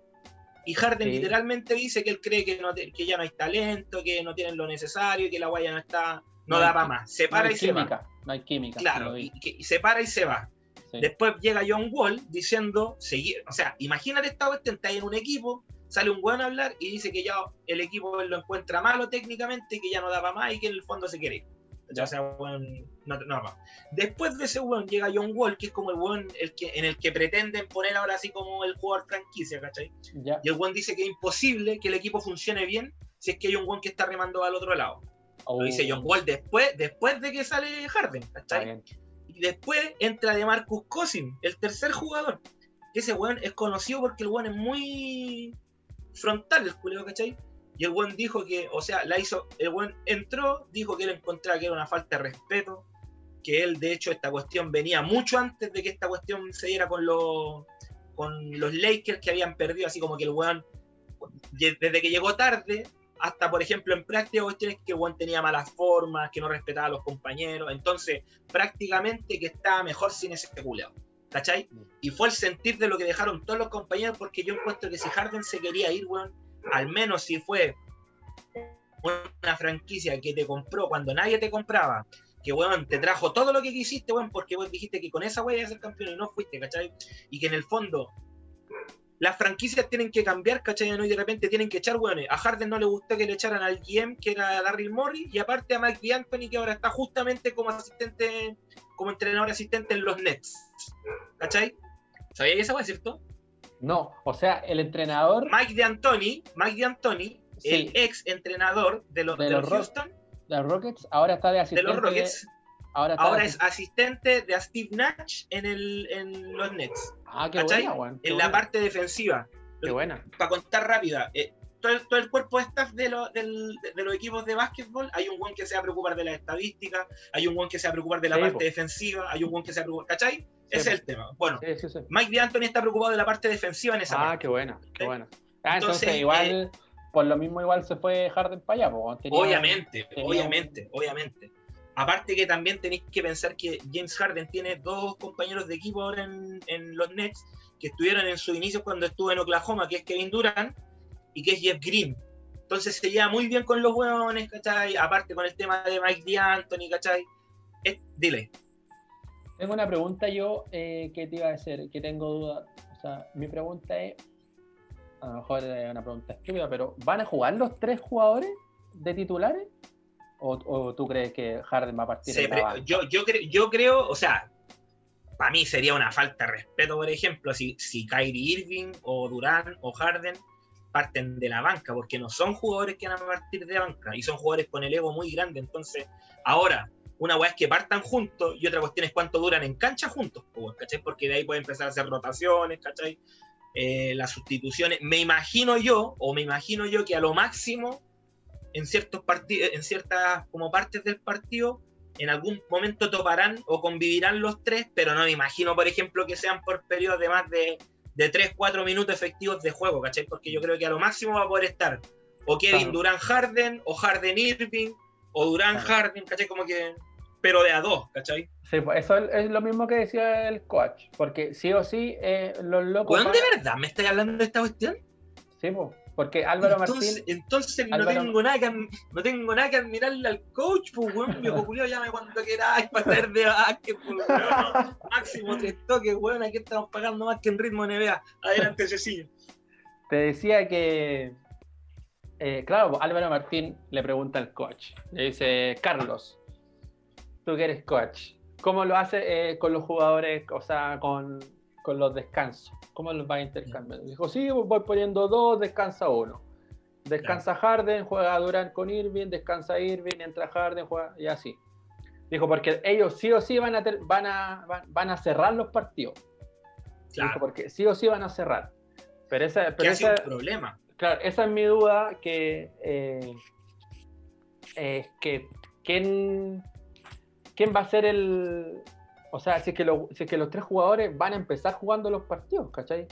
y Harden literalmente dice que él cree que, no, que ya no hay talento, que no tienen lo necesario, que la guaya no está, no, da para más. Se para y se va. No hay química. Claro, y, se para y se va. Después llega John Wall diciendo, o sea, imagínate esta cuestión, está en un equipo, sale un buen a hablar y dice que ya el equipo lo encuentra malo técnicamente, que ya no da para más y que en el fondo se quiere. Ya sea, no, no, Después de ese weón llega John Wall, que es como el weón el que, en el que pretenden poner ahora así como el jugador franquicia, ¿cachai? Y el weón dice que es imposible que el equipo funcione bien si es que hay un weón que está remando al otro lado. Lo dice John Wall después, después de que sale Harden, ¿cachai? Y después entra de Marcus Cousins, el tercer jugador. Que ese weón es conocido porque el weón es muy frontal, el culero, ¿cachai? Y el buen dijo que, o sea, la hizo, el buen entró, dijo que él encontraba que era una falta de respeto, que él, de hecho, esta cuestión venía mucho antes de que esta cuestión se diera con los, con los Lakers que habían perdido, así como que el weón, desde que llegó tarde, hasta por ejemplo en práctica cuestiones que weón tenía malas formas, que no respetaba a los compañeros, entonces prácticamente que estaba mejor sin ese culeado. ¿Cachai? Y fue el sentir de lo que dejaron todos los compañeros, porque yo encuentro que si Harden se quería ir, weón, al menos si fue una franquicia que te compró cuando nadie te compraba, que weón te trajo todo lo que quisiste, weón, porque vos dijiste que con esa weón ibas a ser campeón y no fuiste, ¿cachai? Y que en el fondo las franquicias tienen que cambiar, ¿cachai? Y de repente tienen que echar weones. A Harden no le gustó que le echaran al GM, que era Darryl Morris, y aparte a Mike D'Antoni, que ahora está justamente como asistente, como entrenador asistente en los Nets. ¿Cachai? ¿Sabías esa weón, cierto? No, o sea, el entrenador. Mike de Antoni, Mike de Antoni, el ex entrenador de los, de, los Houston. De los Rockets, ahora está de asistente. De los Rockets. Ahora, ahora es asistente de Steve Nash en, el, en los Nets. Ah, qué buena, En la parte defensiva. Qué buena. Para contar rápida, eh, todo, el, todo, el, cuerpo de staff de, de, los equipos de básquetbol, hay un buen que se va a preocupar de la estadística, hay un buen que se va a preocupar de la parte defensiva, hay un buen que se va a preocupar, ¿cachai? Ese es el tema. Bueno, Mike D'Antoni está preocupado de la parte defensiva en esa Ah, parte. qué bueno, qué bueno. Ah, entonces, igual, eh, por lo mismo igual se fue Harden para allá. obviamente, obviamente, obviamente. Aparte que también tenéis que pensar que James Harden tiene dos compañeros de equipo ahora en, los Nets que estuvieron en su inicio cuando estuvo en Oklahoma, que es Kevin Durant y que es Jeff Green. Entonces se lleva muy bien con los hueones, ¿cachai? Aparte con el tema de Mike D'Antoni, ¿cachai? dile. Tengo una pregunta yo eh, que te iba a hacer, que tengo duda. O sea, mi pregunta es, a lo mejor es una pregunta estúpida, pero ¿van a jugar los tres jugadores de titulares? ¿O, tú crees que Harden va a partir de la yo, yo, yo creo, o sea, para mí sería una falta de respeto, por ejemplo, si, si Kyrie Irving o Durán o Harden parten de la banca, porque no son jugadores que van a partir de banca y son jugadores con el ego muy grande. Entonces, ahora, una weá es que partan juntos y otra cuestión es cuánto duran en cancha juntos, ¿cachai? Porque de ahí pueden empezar a hacer rotaciones, ¿cachai? Eh, las sustituciones. Me imagino yo, o me imagino yo que a lo máximo, en ciertos partidos, en ciertas como partes del partido, en algún momento toparán o convivirán los tres, pero no me imagino, por ejemplo, que sean por periodos de más de, de 3, 4 minutos efectivos de juego, ¿cachai? Porque yo creo que a lo máximo va a poder estar o Kevin Durán Harden, o Harden Irving, o Durán Harden, ¿cachai? Como que pero de a dos, ¿cachai? Sí, pues eso es lo mismo que decía el coach, porque sí o sí eh, los locos... ¿Cuándo de verdad me estáis hablando de esta cuestión? Sí, pues, porque Álvaro entonces, Martín... Entonces no, tengo nada que, no tengo nada que admirarle al coach, pues, weón, viejo Julio, llame cuando queráis para hacer de básquet, pues, weón, máximo tres toques, weón, aquí estamos pagando más que en ritmo NBA. Adelante, Cecilia. Te decía que... Eh, claro, Álvaro Martín le pregunta al coach, le dice, Carlos, tú que eres coach, ¿cómo lo hace eh, con los jugadores, o sea, con, los descansos? ¿Cómo los va a intercambiar? Dijo, sí, voy poniendo dos, descansa uno. Descansa Harden, juega Durant con Irving, descansa Irving, entra Harden, juega y así. Dijo, porque ellos sí o sí van a, van a, van, a cerrar los partidos. Dijo, porque sí o sí van a cerrar. Pero esa, pero esa, un problema. Claro, esa es mi duda que eh, es que quién quién va a ser el. O sea, si es, que que los tres jugadores van a empezar jugando los partidos, ¿cachai?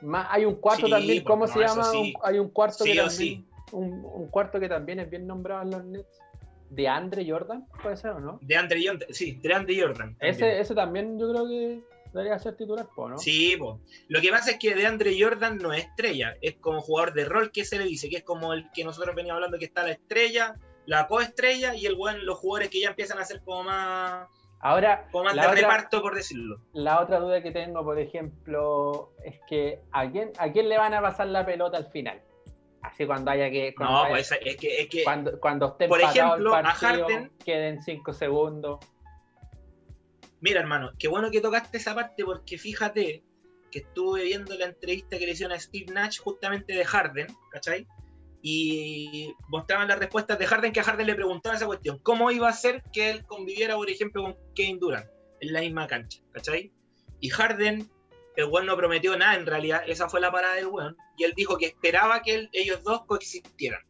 Más, hay un cuarto también, ¿cómo se llama? hay un cuarto que también, un, cuarto que también es bien nombrado en los Nets. De Andre Jordan, puede ser o no? De Andre Jordan, sí, de Andre Jordan. Ese, ese también yo creo que debería ser titular, ¿no? Sí, po. lo que pasa es que de Andre Jordan no es estrella, es como jugador de rol que se le dice, que es como el que nosotros veníamos hablando que está la estrella, la coestrella y el buen, los jugadores que ya empiezan a ser como más. Ahora, reparto, por decirlo. La otra duda que tengo, por ejemplo, es que ¿a quién, a quién le van a pasar la pelota al final? Así cuando haya que. no, pues es que, es que. Cuando, cuando esté por ejemplo, a Harden. Queden 5 segundos. Mira, hermano, qué bueno que tocaste esa parte porque fíjate que estuve viendo la entrevista que le hicieron a Steve Nash justamente de Harden, ¿cachai? Y mostraban las respuestas de Harden que a Harden le preguntaban esa cuestión, ¿cómo iba a ser que él conviviera, por ejemplo, con Kevin Durant en la misma cancha? ¿Cachai? Y Harden, el weón no prometió nada en realidad, esa fue la parada del weón, y él dijo que esperaba que ellos dos coexistieran.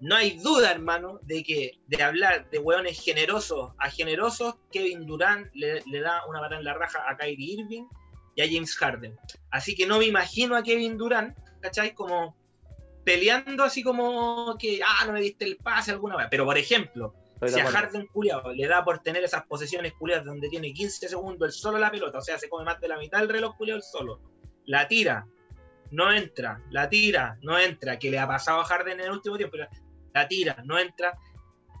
No hay duda, hermano, de que de hablar de weones generosos a generosos, Kevin Durant le, da una patada en la raja a Kyrie Irving y a James Harden. Así que no me imagino a Kevin Durant, ¿cachai? Como peleando así como que, ah, no me diste el pase alguna vez. Pero por ejemplo, si a Harden culiado le da por tener esas posesiones culiadas donde tiene 15 segundos el solo la pelota, o sea, se come más de la mitad del reloj culiado el solo, la tira, no entra, la tira, no entra, que le ha pasado a Harden en el último tiempo, la tira, no entra,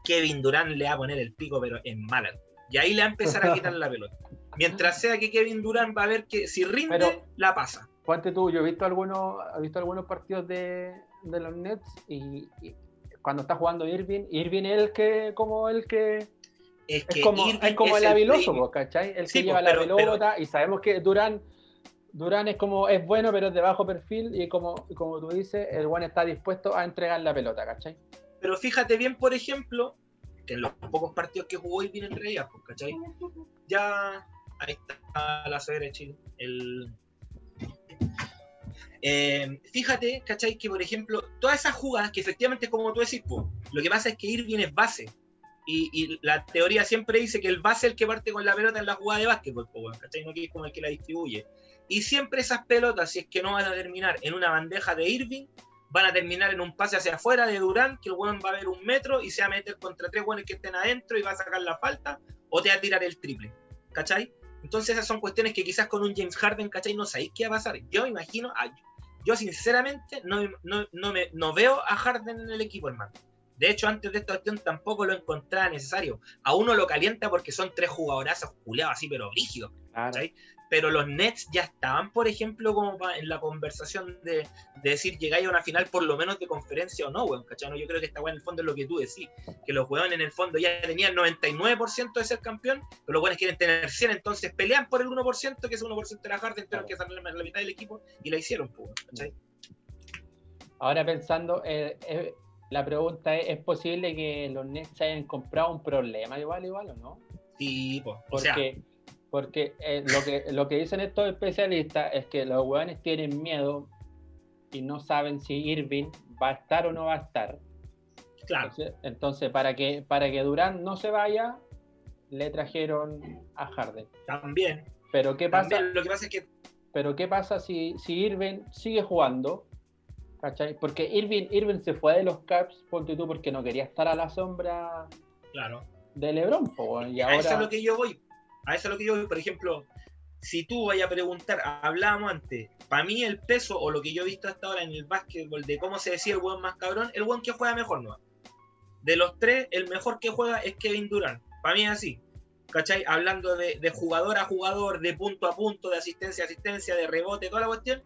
Kevin Durant le va a poner el pico, pero en mala. Y ahí le va a empezar a quitar la pelota. Mientras sea que Kevin Durant va a ver que si rinde, la pasa. Ponte tú, yo he visto algunos, he visto algunos partidos de, de los Nets y, cuando está jugando Irving, Irving es el que, como el que es, como, es como el habiloso, ¿cachai? El que lleva la pelota y sabemos que Durán Durán es como es bueno pero es de bajo perfil y como, como tú dices, el buen está dispuesto a entregar la pelota, ¿cachai? Pero fíjate bien, por ejemplo, que en los pocos partidos que jugó Irving en realidad, ¿cachai? Ya ahí está la severa de Chile. El, eh, fíjate, ¿cachai? Que por ejemplo, todas esas jugadas, que efectivamente como tú decís, lo que pasa es que Irving es base. y, la teoría siempre dice que el base es el que parte con la pelota en la jugada de básquetbol, ¿cachai? No que es como el que la distribuye. Y siempre esas pelotas, si es que no van a terminar en una bandeja de Irving, van a terminar en un pase hacia afuera de Durán, que el weón va a ver un metro y se va a meter contra tres weones que estén adentro y va a sacar la falta, o te va a tirar el triple, ¿cachai? Entonces esas son cuestiones que quizás con un James Harden, ¿cachai? No sabéis qué va a pasar. Yo imagino, yo sinceramente no, no, no, me, no veo a Harden en el equipo, hermano. De hecho, antes de esta cuestión tampoco lo encontraba necesario. A uno lo calienta porque son tres jugadorazos culiados así, pero rígidos. Pero los Nets ya estaban, por ejemplo, como en la conversación de, decir llegáis a una final por lo menos de conferencia o no, weón, ¿cachai? yo creo que esta weón en el fondo es lo que tú decís, que los weones en el fondo ya tenían 99% de ser campeón, pero los weones quieren tener 100, entonces pelean por el 1%, que ese 1% era Harden, pero que salir la mitad del equipo y la hicieron, pues, ¿cachai? Ahora pensando, eh, eh, la pregunta es, ¿es posible que los Nets hayan comprado un problema igual, igual o no? Sí, pues. Porque, porque eh, lo, que, lo que dicen estos especialistas es que los hueones tienen miedo y no saben si Irving va a estar o no va a estar. Claro. Entonces, para, que, para que Durán no se vaya, le trajeron a Harden. También. Pero ¿qué pasa? lo que pasa es que... Pero ¿qué pasa si, si Irving sigue jugando? Porque Irving, Irving se fue de los Caps, ponte tú, porque no quería estar a la sombra claro. de LeBron. y ahora... A eso es lo que yo voy. A eso es lo que yo voy. Por ejemplo, si tú vayas a preguntar, hablábamos antes, para mí el peso o lo que yo he visto hasta ahora en el básquetbol de cómo se decía el buen más cabrón, el buen que juega mejor no. De los tres, el mejor que juega es Kevin Durant. Para mí es así. ¿Cachai? Hablando de, jugador a jugador, de punto a punto, de asistencia a asistencia, de rebote, toda la cuestión.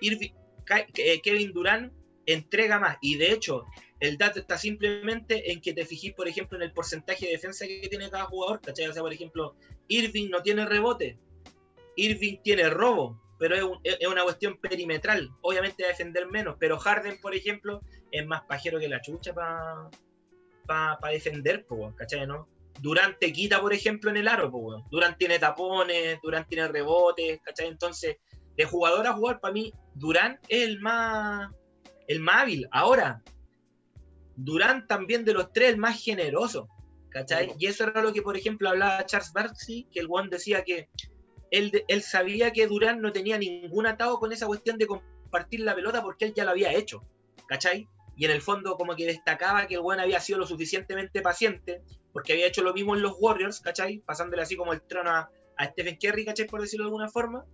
Eh, Kevin Durant entrega más. Y de hecho, el dato está simplemente en que te fijís, por ejemplo, en el porcentaje de defensa que tiene cada jugador. ¿cachai? O sea, por ejemplo, Irving no tiene rebote. Irving tiene robo, pero es, una cuestión perimetral. Obviamente va a defender menos, pero Harden, por ejemplo, es más pajero que la chucha para pa, defender, ¿cachai? ¿no? Durant te quita, por ejemplo, en el aro, Durant tiene tapones, Durant tiene rebotes, ¿cachai? Entonces, de jugador a jugar, para mí, Durán es el más, el más hábil. Ahora, Durán también de los tres, el más generoso. ¿Cachai? Y eso era lo que, por ejemplo, hablaba Charles Barkley, que el one decía que él, él sabía que Durán no tenía ningún atado con esa cuestión de compartir la pelota porque él ya lo había hecho. ¿Cachai? Y en el fondo como que destacaba que el one había sido lo suficientemente paciente porque había hecho lo mismo en los Warriors, ¿cachai? Pasándole así como el trono a, a Stephen Curry, ¿cachai? Por decirlo de alguna forma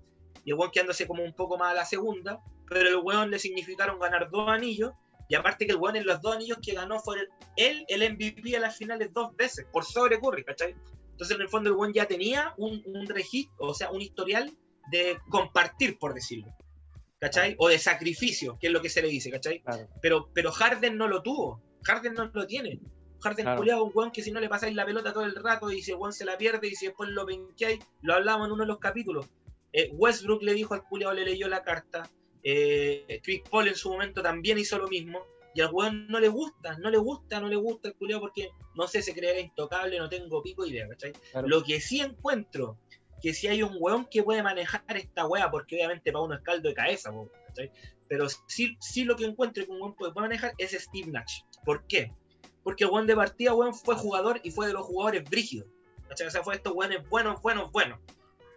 y el weón quedándose como un poco más a la segunda, pero el weón le significaron ganar dos anillos, y aparte que el weón en los dos anillos que ganó fue él el MVP a las finales dos veces, por sobre Curry, ¿cachai? Entonces en el fondo el weón ya tenía un, registro, o sea, un historial de compartir, por decirlo. ¿Cachai? O de sacrificio, que es lo que se le dice, ¿cachai? Pero, pero Harden no lo tuvo. Harden no lo tiene. Harden claro. un weón que si no le pasáis la pelota todo el rato y si el weón se la pierde y si después lo penqueáis, lo hablamos en uno de los capítulos. Eh, Westbrook le dijo al culiao, le leyó la carta. Eh, Chris Paul en su momento también hizo lo mismo. Y al weón no le gusta, no le gusta, no le gusta el culiao porque no sé, se cree intocable, no tengo pico idea, ¿cachai? Lo que sí encuentro, que si hay un weón que puede manejar esta wea, porque obviamente para uno es caldo de cabeza, ¿cachai? Pero sí, sí lo que encuentro que un weón puede manejar es Steve Nash. ¿Por qué? Porque el weón de partida, weón, fue jugador y fue de los jugadores brígidos. ¿cachai? O sea, fue estos weones buenos, buenos, buenos.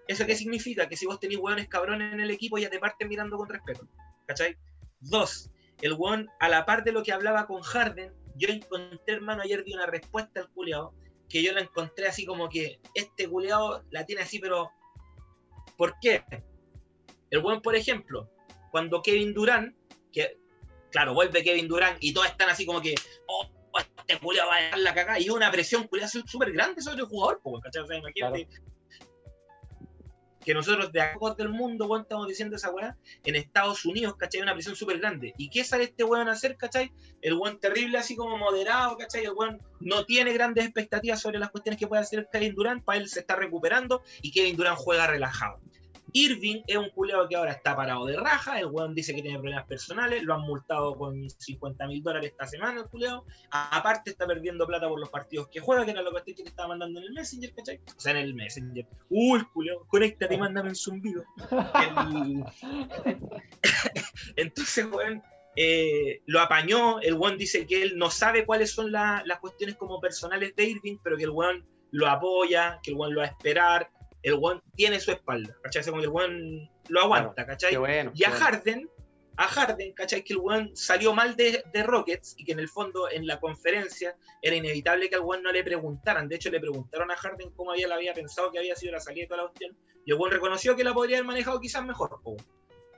¿Eso qué significa? Que si vos tenés hueones cabrones en el equipo, ya te parten mirando con respeto. ¿Cachai? Dos, el hueón, a la par de lo que hablaba con Harden, yo encontré, hermano, ayer di una respuesta al culiado, que yo la encontré así como que este culiado la tiene así, pero ¿por qué? El hueón, por ejemplo, cuando Kevin Durant, que claro, vuelve Kevin Durant y todos están así como que, oh, este culiado va a dejar la cagada, y una presión culiada súper grande sobre el jugador, ¿cachai? O sea, imagínate que nosotros de acá del mundo, weón, estamos diciendo esa weá, en Estados Unidos, ¿cachai? Una presión súper grande. ¿Y qué sale este weón a hacer, ¿cachai? El weón terrible, así como moderado, ¿cachai? El weón no tiene grandes expectativas sobre las cuestiones que puede hacer Kevin Durant, para él se está recuperando y Kevin Durant juega relajado. Irving es un culeado que ahora está parado de raja, el weón dice que tiene problemas personales, lo han multado con 50 mil dólares esta semana el culeado, aparte está perdiendo plata por los partidos que juega, que era lo que te estaba mandando en el Messenger, ¿cachai? O sea, en el Messenger. Uy, el culeado, conéctate y mándame un zumbido. [laughs] Entonces, weón, eh, lo apañó, el one dice que él no sabe cuáles son las cuestiones como personales de Irving, pero que el one lo apoya, que el one lo va a esperar, el one tiene su espalda, ¿cachai? Como que el one lo aguanta, ¿cachai? y a Harden, a Harden, ¿cachai? Que el one salió mal de, de, Rockets y que en el fondo en la conferencia era inevitable que al one no le preguntaran. De hecho, le preguntaron a Harden cómo había, había pensado que había sido la salida de toda la cuestión. Y el one reconoció que la podría haber manejado quizás mejor.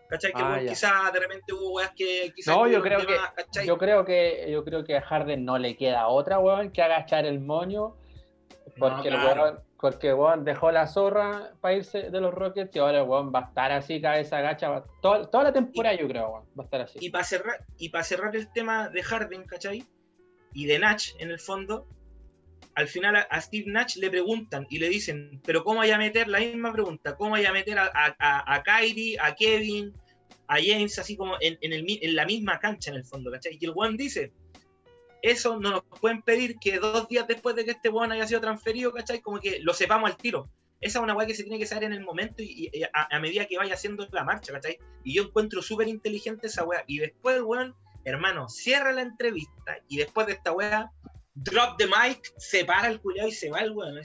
¿Cachai? Que ah, quizás de repente hubo weas que quizás. No, yo creo que, yo creo que yo creo que a Harden no le queda otra weón que agachar el moño. Porque el weón porque Juan dejó la zorra para irse de los Rockets y ahora Juan va a estar así, cabeza gacha, toda, toda la temporada yo creo, Juan, va a estar así. Y para cerrar, y para cerrar el tema de Harden, ¿cachai? Y de Natch, en el fondo, al final a, Steve Natch le preguntan y le dicen, pero ¿cómo vaya a meter la misma pregunta? ¿Cómo vaya a meter a, a, a Kyrie, a Kevin, a James, así como en, en, el, en la misma cancha en el fondo, ¿cachai? Y el Juan dice, eso no nos pueden pedir que dos días después de que este weón haya sido transferido, ¿cachai? Como que lo sepamos al tiro. Esa es una weá que se tiene que saber en el momento y, a, medida que vaya haciendo la marcha, ¿cachai? Y yo encuentro súper inteligente esa weá. Y después el weón, hermano, cierra la entrevista y después de esta weá, drop the mic, se para el culiado y se va el weón.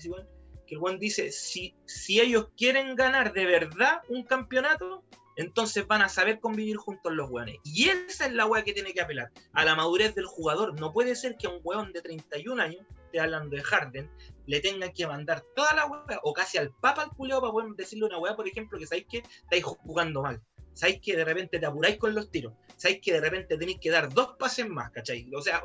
Que el weón dice, si, si ellos quieren ganar de verdad un campeonato, entonces van a saber convivir juntos los weones. Y esa es la weá que tiene que apelar, a la madurez del jugador. No puede ser que a un weón de 31 años, te hablando de Harden, le tengan que mandar toda la weá, o casi al papa al culeo para poder decirle una weá, por ejemplo, que sabéis que estáis jugando mal. Sabéis que de repente te apuráis con los tiros. Sabéis que de repente tenéis que dar dos pases más, ¿cachai? O sea,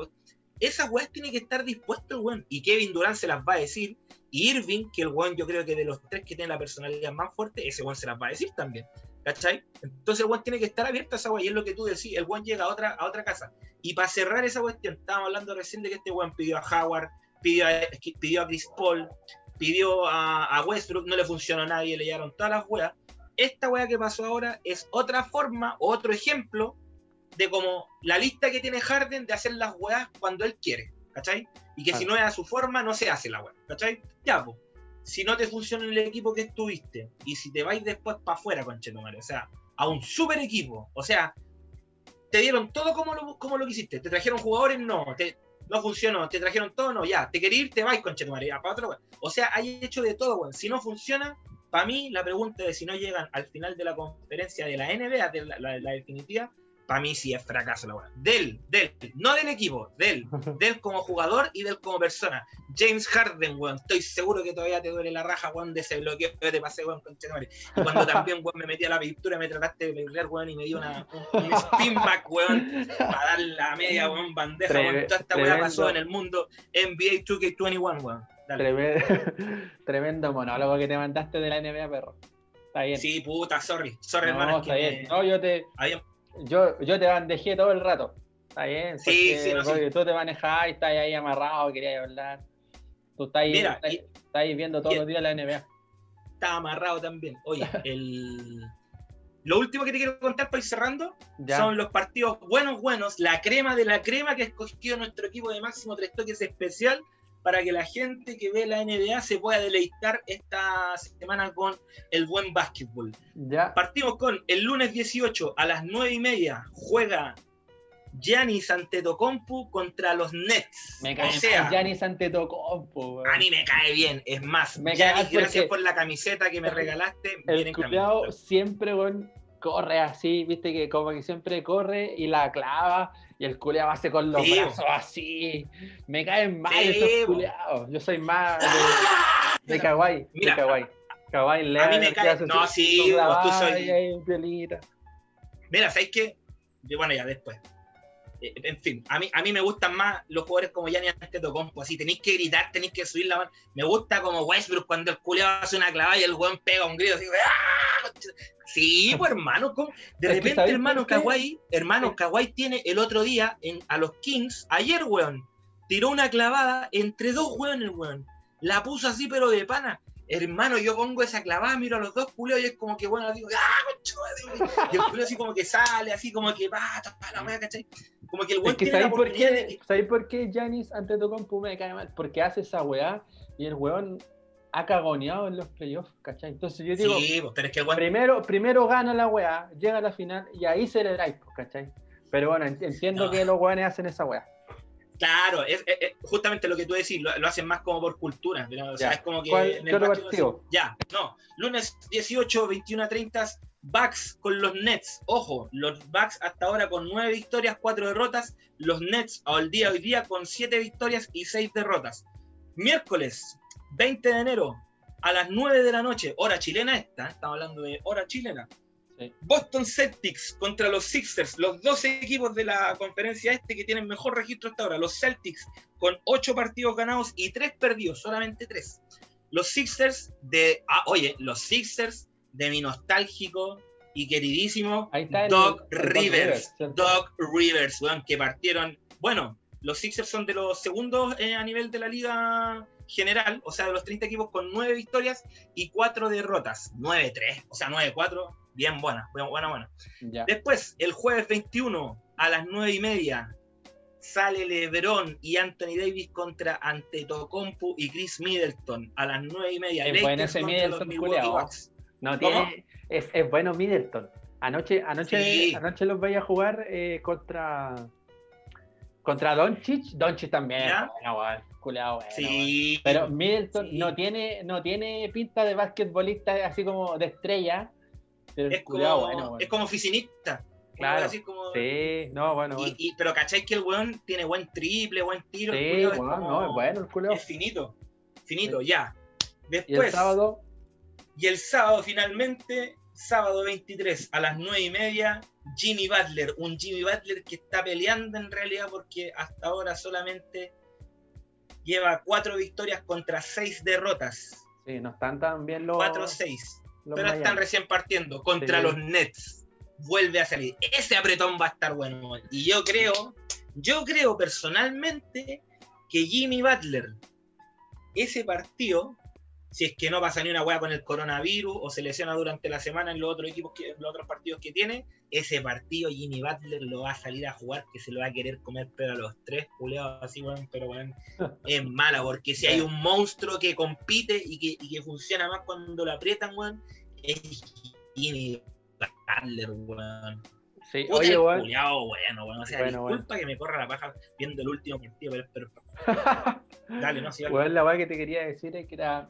esa weá tiene que estar dispuesto el weón. Y Kevin Durant se las va a decir. Y Irving, que el weón yo creo que de los tres que tiene la personalidad más fuerte, ese weón se las va a decir también. ¿Cachai? Entonces el one tiene que estar abierto a esa weá, y es lo que tú decís, el one llega a otra, a otra casa. Y para cerrar esa cuestión, estábamos hablando recién de que este one pidió a Howard, pidió a, pidió a Chris Paul, pidió a, Westbrook, no le funcionó a nadie, le llegaron todas las weas. Esta wea que pasó ahora es otra forma, otro ejemplo de como la lista que tiene Harden de hacer las weas cuando él quiere, ¿cachai? Y que si no es a su forma, no se hace la wea, ¿cachai? Ya, pues si no te funciona el equipo que estuviste y si te vais después para afuera, conchetumare, o sea, a un super equipo, o sea, te dieron todo como lo, como lo quisiste, te trajeron jugadores, no, te, no funcionó, te trajeron todo, no, ya, te quería ir, te vais, conchetumare, ya, para otro, o sea, hay hecho de todo, bueno. si no funciona, para mí la pregunta de si no llegan al final de la conferencia de la NBA, de la definitiva, para mí sí es fracaso la weá. Del, del, no del equipo, del, [laughs] del como jugador y del como persona. James Harden, weón, estoy seguro que todavía te duele la raja, weón, de ese bloqueo que te pasé, weón, con Y cuando también, weón, me metí a la pintura, me trataste de pelear, weón, y me dio una, un, spin back, weón, para dar la media, weón, bandeja, weón. Toda esta weá pasó en el mundo NBA 2K21, weón. Tremendo, [laughs] tremendo monólogo que te mandaste de la NBA, perro. Está bien. Sí, puta, sorry. Sorry, hermano. Está bien. No, yo te yo, yo te bandejé todo el rato. Está bien. Sí, sí, no, sí. Tú te manejás y estás ahí amarrado, querías hablar. Tú estás ahí, Mira, estás, viendo todos los días la NBA. Está amarrado también. Oye, [laughs] el... lo último que te quiero contar para ir cerrando son los partidos buenos, buenos, la crema de la crema que ha escogido nuestro equipo de máximo tres toques especial para que la gente que ve la NBA se pueda deleitar esta semana con el buen básquetbol. Ya. Partimos con el lunes 18 a las 9 y media juega Giannis Antetokounmpo contra los Nets. Me cae o sea, Giannis Antetokounmpo. A mí me cae bien, es más, me Giannis, gracias por la camiseta que me regalaste. El cuidado siempre corre así, viste que como que siempre corre y la clava y el culeado hace con los brazos así. Me caen mal esos culeados. Yo soy más de, ¡Ah! [laughs] de kawaii. Mira, de kawaii. Kawaii A mí me cae. No, sí, tú soy. Mira, ¿sabes qué? Bueno, ya después. Eh, en fin, a mí, a mí me gustan más los jugadores como Gianni Antetokounmpo, así tenéis que gritar, tenéis que subir la mano. Me gusta como Westbrook cuando el culeado hace una clavada y el weón pega un grito así, ¡Ah! Sí, pues hermano, de repente, hermano Kawhi, hermano Kawhi tiene el otro día en, a los Kings, ayer, weón, tiró una clavada entre dos weones, weón. La puso así, pero de pana. Hermano, yo pongo esa clavada, miro a los dos culeos y es como que, bueno, digo, ¡ah, Y el culeo así como que sale, así como que va, la wea, ¿cachai? Como que el weón tiene por qué, ¿Sabes por qué Janis ante tu compu me cae mal? Porque hace esa weá y el weón ha cagoneado en los playoffs, ¿cachai? Entonces yo digo, sí, pues, pero es que primero, primero gana la weá, llega a la final y ahí celebráis, ¿cachai? Pero bueno, entiendo que los weones hacen esa weá. Claro, es, justamente lo que tú decís, lo, hacen más como por cultura. O sea, es como que. en el partido? Ya, no. Lunes 18, 21 a 30, Bucks con los Nets. Ojo, los Bucks hasta ahora con 9 victorias, 4 derrotas. Los Nets al día hoy día con 7 victorias y 6 derrotas. Miércoles 20 de enero a las 9 de la noche, hora chilena esta, estamos hablando de hora chilena. Boston Celtics contra los Sixers, los dos equipos de la conferencia este que tienen mejor registro hasta ahora. Los Celtics con ocho partidos ganados y tres perdidos, solamente tres. Los Sixers de. Ah, oye, los Sixers de mi nostálgico y queridísimo Doc Rivers. Doc Rivers, que partieron. Bueno, los Sixers son de los segundos eh, a nivel de la liga general, o sea, de los 30 equipos con nueve victorias y cuatro derrotas. 9-3, o sea, 9-4 bien buena, buena, buena. Después, el jueves 21 a las 9 y media, sale LeBron y Anthony Davis contra Antetokounmpo y Chris Middleton a las 9 y media. Es bueno ese Middleton, No tiene, es, es, bueno Middleton. Anoche, anoche, anoche los veía jugar eh, contra contra Doncic. Doncic también. Bueno, bueno, sí. Pero Middleton no tiene no tiene pinta de basquetbolista así como de estrella es, como, es como oficinista. Claro. sí, no, bueno. pero ¿cacháis que el weón tiene buen triple, buen tiro? Sí, es, no, es bueno el culo. Es finito, finito, ya. Después. ¿Y el sábado? Y el sábado finalmente, sábado 23 a las 9 y media, Jimmy Butler. Un Jimmy Butler que está peleando en realidad porque hasta ahora solamente lleva cuatro victorias contra seis derrotas. Sí, no están tan bien los. 4-6 pero están recién partiendo contra los Nets. Vuelve a salir. Ese apretón va a estar bueno. Y yo creo, yo creo personalmente que Jimmy Butler, ese partido, si es que no pasa ni una hueá con el coronavirus o se lesiona durante la semana en los otros equipos que, los otros partidos que tiene, ese partido Jimmy Butler lo va a salir a jugar que se lo va a querer comer pero a los tres, culeados así, bueno, pero bueno, [laughs] es mala, porque si hay un monstruo que compite y que, y que funciona más cuando lo aprietan, weón, es Jimmy Butler, weón. Sí, oye, weón. bueno, bueno, o sea, disculpa que me corra la paja viendo el último partido, pero, [laughs] Dale, no, sí, la weá que te quería decir es que era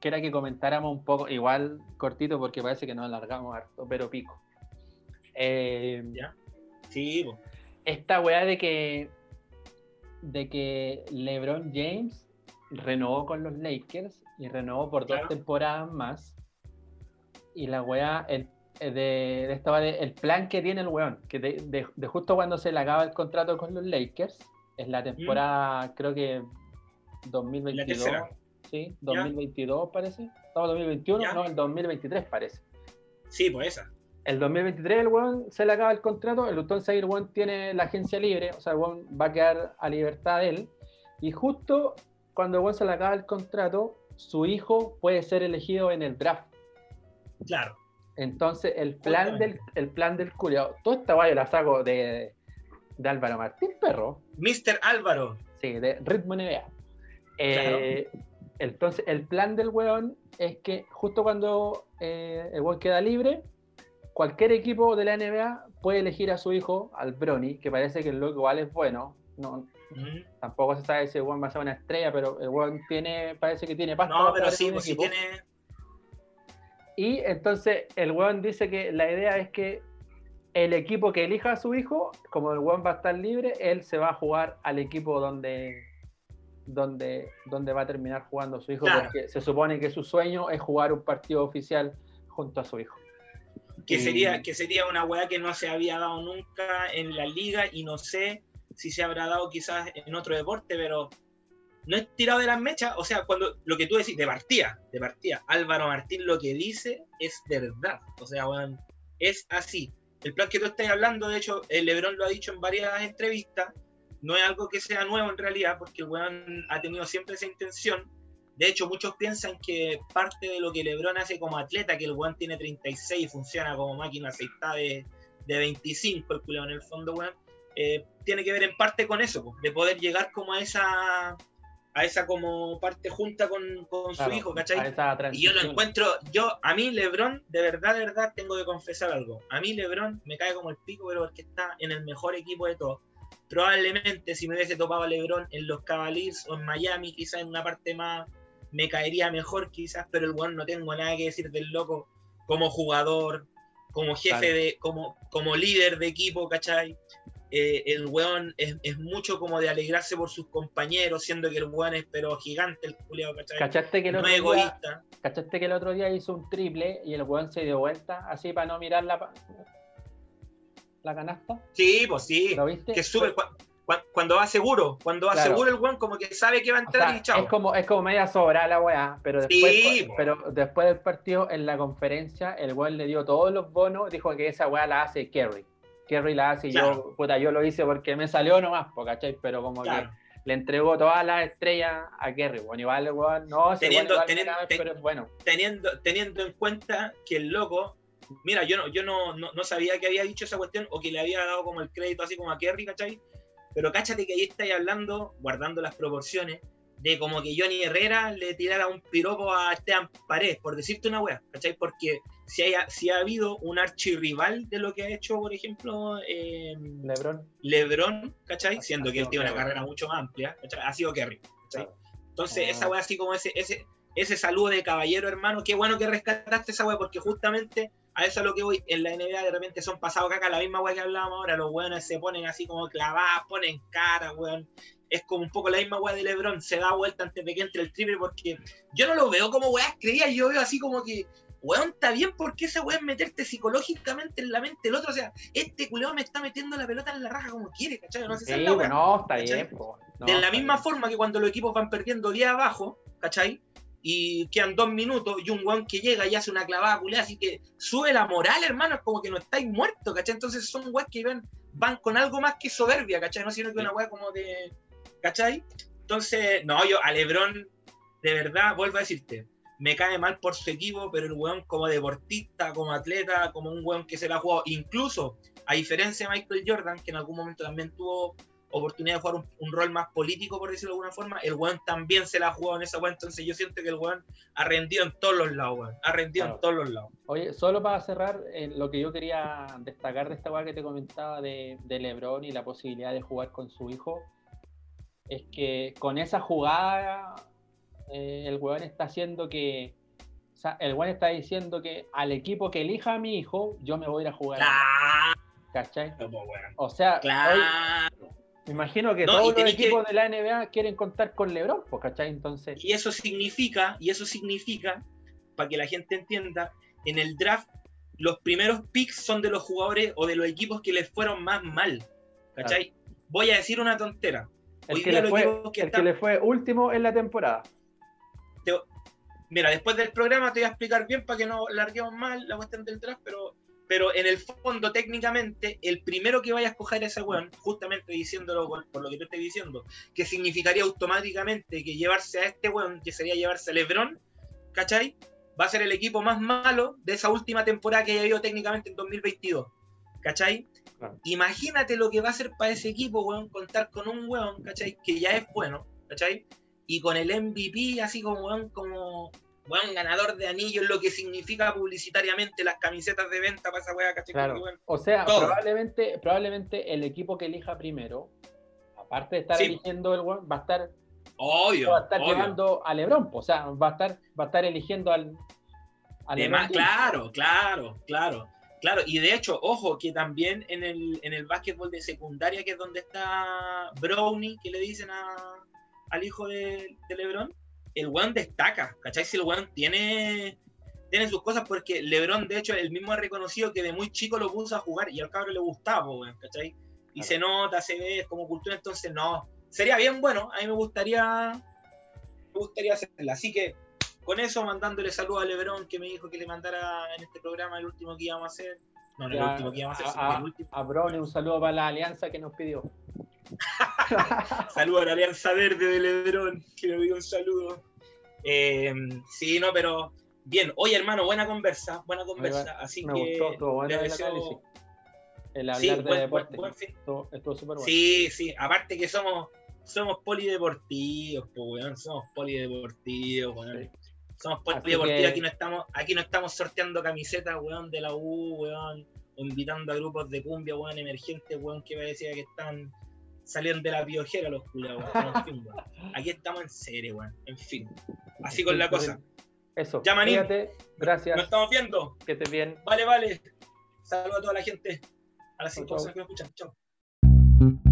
que era que comentáramos un poco, igual cortito porque parece que nos alargamos harto, pero pico. Eh, ¿Ya? Sí. Esta weá de que, de que LeBron James renovó con los Lakers y renovó por dos temporadas más. Y la weá, el, eh, de, esta el plan que tiene el weón, que de, justo cuando se le acaba el contrato con los Lakers, es la temporada, creo que 2022. Sí, 2022 parece. No, 2021, no, el 2023 parece. Sí, pues esa. El 2023 el weón se le acaba el contrato, el entonces el weón tiene la agencia libre, o sea, el weón va a quedar a libertad de él. Y justo cuando el weón se le acaba el contrato, su hijo puede ser elegido en el draft. Claro. Entonces, el plan del, el plan del culiao, toda esta guay la saco de, de Álvaro Martín Perro. Mr. Álvaro. Sí, de Ritmo NBA. Eh, entonces, el plan del weón es que justo cuando eh, el weón queda libre, cualquier equipo de la NBA puede elegir a su hijo, al Brony, que parece que el loco igual es bueno. No, Tampoco se sabe si el weón va a ser una estrella, pero el weón tiene, parece que tiene pasta. No, pero sí, pues si tiene. Y entonces el weón dice que la idea es que el equipo que elija a su hijo, como el weón va a estar libre, él se va a jugar al equipo donde donde, donde va a terminar jugando su hijo, porque se supone que su sueño es jugar un partido oficial junto a su hijo. Que, sería, que sería una weá que no se había dado nunca en la liga y no sé si se habrá dado quizás en otro deporte, pero no es tirado de las mechas. O sea, cuando lo que tú decís, de partida, de partida, Álvaro Martín lo que dice es verdad. O sea, weón, es así. El plan que tú estás hablando, de hecho, el Lebron lo ha dicho en varias entrevistas, no es algo que sea nuevo en realidad, porque el weón ha tenido siempre esa intención. De hecho, muchos piensan que parte de lo que LeBron hace como atleta, que el weón tiene 36 y funciona como máquina aceitada de, de 25, el culeo en el fondo, weón, eh, tiene que ver en parte con eso, de poder llegar como a esa, a esa como parte junta con, con su hijo, ¿cachai? Y yo lo encuentro, yo, a mí Lebron, de verdad, de verdad, tengo que confesar algo. A mí Lebron me cae como el pico, pero porque está en el mejor equipo de todos. Probablemente si me hubiese topado a Lebron en los Cavaliers o en Miami, quizás en una parte más, me caería mejor quizás, pero el weón no tengo nada que decir del loco como jugador, como jefe Claro. de, como, como líder de equipo, ¿cachai? Eh, el weón es, es mucho como de alegrarse por sus compañeros, siendo que el weón es pero gigante el culiao, ¿cachai? ¿Cachaste que, el No otro es día, egoísta. ¿Cachaste que el otro día hizo un triple y el weón se dio vuelta así para no mirar la, la canasta? Sí, pues sí. ¿Lo viste? Que sube cua- cua- cuando va seguro, cuando va Claro. seguro el weón como que sabe que va a O entrar sea, y chao. es como es como media sobra la weá, pero después, Sí, pero después del partido en la conferencia el weón le dio todos los bonos, dijo que esa weá la hace Kerry. Kerry la hace y yo, puta, yo lo hice porque me salió nomás, ¿cachai? Pero como Claro. que le entregó todas las estrellas a Kerry. Bueno, igual weón, no, Teniendo- igual teniendo- me cabe, ten- pero es bueno. Teniendo, teniendo en cuenta que el loco, mira, yo no, yo no, no, no sabía que había dicho esa cuestión o que le había dado como el crédito así como a Kerry, ¿cachai? Pero cáchate que ahí estáis hablando, guardando las proporciones, de como que Johnny Herrera le tirara un piropo a Esteban Paredes, por decirte una wea, ¿cachai? Porque si, haya, si ha habido un archirrival de lo que ha hecho, por ejemplo, eh, LeBron. LeBron, ¿cachai? Siendo Ha que él tiene una carrera mucho más amplia, ¿cachai? Ha sido Kerry, ¿cachai? Entonces, Ah. esa weá así como ese, ese, ese saludo de caballero, hermano, qué bueno que rescataste esa weá, porque justamente a eso es lo que voy, en la NBA de repente son pasados caca, la misma weá que hablábamos ahora, los weones se ponen así como clavadas, ponen cara, weón. Es como un poco la misma weá de Lebron, se da vuelta antes de que entre el triple, porque yo no lo veo como weá creía, yo veo así como que, weón, está bien, porque esa weá es meterte psicológicamente en la mente del otro, o sea, este culeo me está metiendo la pelota en la raja como quiere, ¿cachai? No sé si es la weá. bueno, está ¿cachai? bien, po. No, de la misma bien. forma que cuando los equipos van perdiendo 10 abajo, ¿cachai? Y quedan dos minutos y un weón que llega y hace una clavada culea, así que sube la moral, hermano, es como que no estáis muertos, ¿cachai? Entonces son weas que van, van con algo más que soberbia, ¿cachai? No sino que una wea como de. ¿cachai? Entonces, no, yo a Lebron, de verdad, vuelvo a decirte, me cae mal por su equipo, pero el weón como deportista, como atleta, como un weón que se la ha jugado, incluso a diferencia de Michael Jordan, que en algún momento también tuvo oportunidad de jugar un, un rol más político, por decirlo de alguna forma, el weón también se la ha jugado en esa weón, entonces yo siento que el weón ha rendido en todos los lados, weón, ha rendido Claro. en todos los lados. Oye, solo para cerrar, eh, lo que yo quería destacar de esta weá que te comentaba de, de LeBron y la posibilidad de jugar con su hijo, es que con esa jugada eh, el weón está haciendo que. O sea, el weón está diciendo que al equipo que elija a mi hijo, yo me voy a ir a jugar. Claro, ¿Cachai? O sea, Claro. hoy me imagino que No, todos los que- equipos de la NBA quieren contar con LeBron, pues, ¿cachai? Entonces, Y eso significa, y eso significa, para que la gente entienda, en el draft los primeros picks son de los jugadores o de los equipos que les fueron más mal. ¿Cachai? Voy a decir una tontera. el que, día le los fue, equipos que el que están- le fue último en la temporada. Mira, después del programa te voy a explicar bien para que no larguemos mal la cuestión del draft, pero, pero en el fondo, técnicamente, el primero que vaya a escoger a ese weón, justamente diciéndolo por, por lo que te estoy diciendo, que significaría automáticamente que llevarse a este weón, que sería llevarse a LeBron, ¿cachai? Va a ser el equipo más malo de esa última temporada que haya habido técnicamente en 2022, ¿cachai? Claro. Imagínate lo que va a ser para ese equipo, weón, contar con un weón, ¿cachai? Que ya es bueno, ¿cachai? y con el MVP, así como, weón, como weón, ganador de anillos, lo que significa publicitariamente las camisetas de venta para esa weá, ¿cachai? Claro. Weón, O sea, Todo. probablemente, probablemente el equipo que elija primero, aparte de estar Sí. eligiendo el weón, va a estar, Obvio, va a estar obvio. llevando a LeBron, o sea, va a estar, va a estar eligiendo al, al Además, claro, claro, claro. Claro, y de hecho, ojo, que también en el, en el básquetbol de secundaria, que es donde está Brownie, que le dicen a, al hijo de, de LeBron, el weón destaca, ¿cachai? Si el weón tiene, tiene sus cosas, porque LeBron, de hecho, él mismo ha reconocido que de muy chico lo puso a jugar y al cabrón le gustaba, weón, ¿cachai? Y Claro. se nota, se ve, es como cultura, entonces no. Sería bien bueno, a mí me gustaría, me gustaría hacerla. Así que con eso, mandándole saludos a Lebron, que me dijo que le mandara en este programa el último que íbamos a hacer. No, no el último que íbamos a hacer, a, a, el último. a Brownie, un saludo para la alianza que nos pidió. [laughs] Saludos a la Alianza Verde de Lebron, que me pidió un saludo. Eh, sí, no, pero bien. Oye, hermano, buena conversa, buena conversa. Así Me que gustó, estuvo bueno deseo-. El hablar Sí, de buen- deporte. buen fin. Estuvo, estuvo súper bueno. Sí, sí, aparte que somos, somos polideportivos, po, weón. Somos polideportivos, weón. Sí. Somos polideportivos, que- aquí no estamos, aquí no estamos sorteando camisetas, weón, de la U, weón, o invitando a grupos de cumbia, weón, emergentes, weón, que parecía que están saliendo de la piojera los culiados. En fin, weón. Aquí estamos en serio, weón. En fin. Así con la cosa. Eso. Ya. Cuídate. Gracias. Nos estamos viendo. Que estés bien. Vale, vale. Saludos a toda la gente. A las Chau, cinco chau. personas que me escuchan. Chao.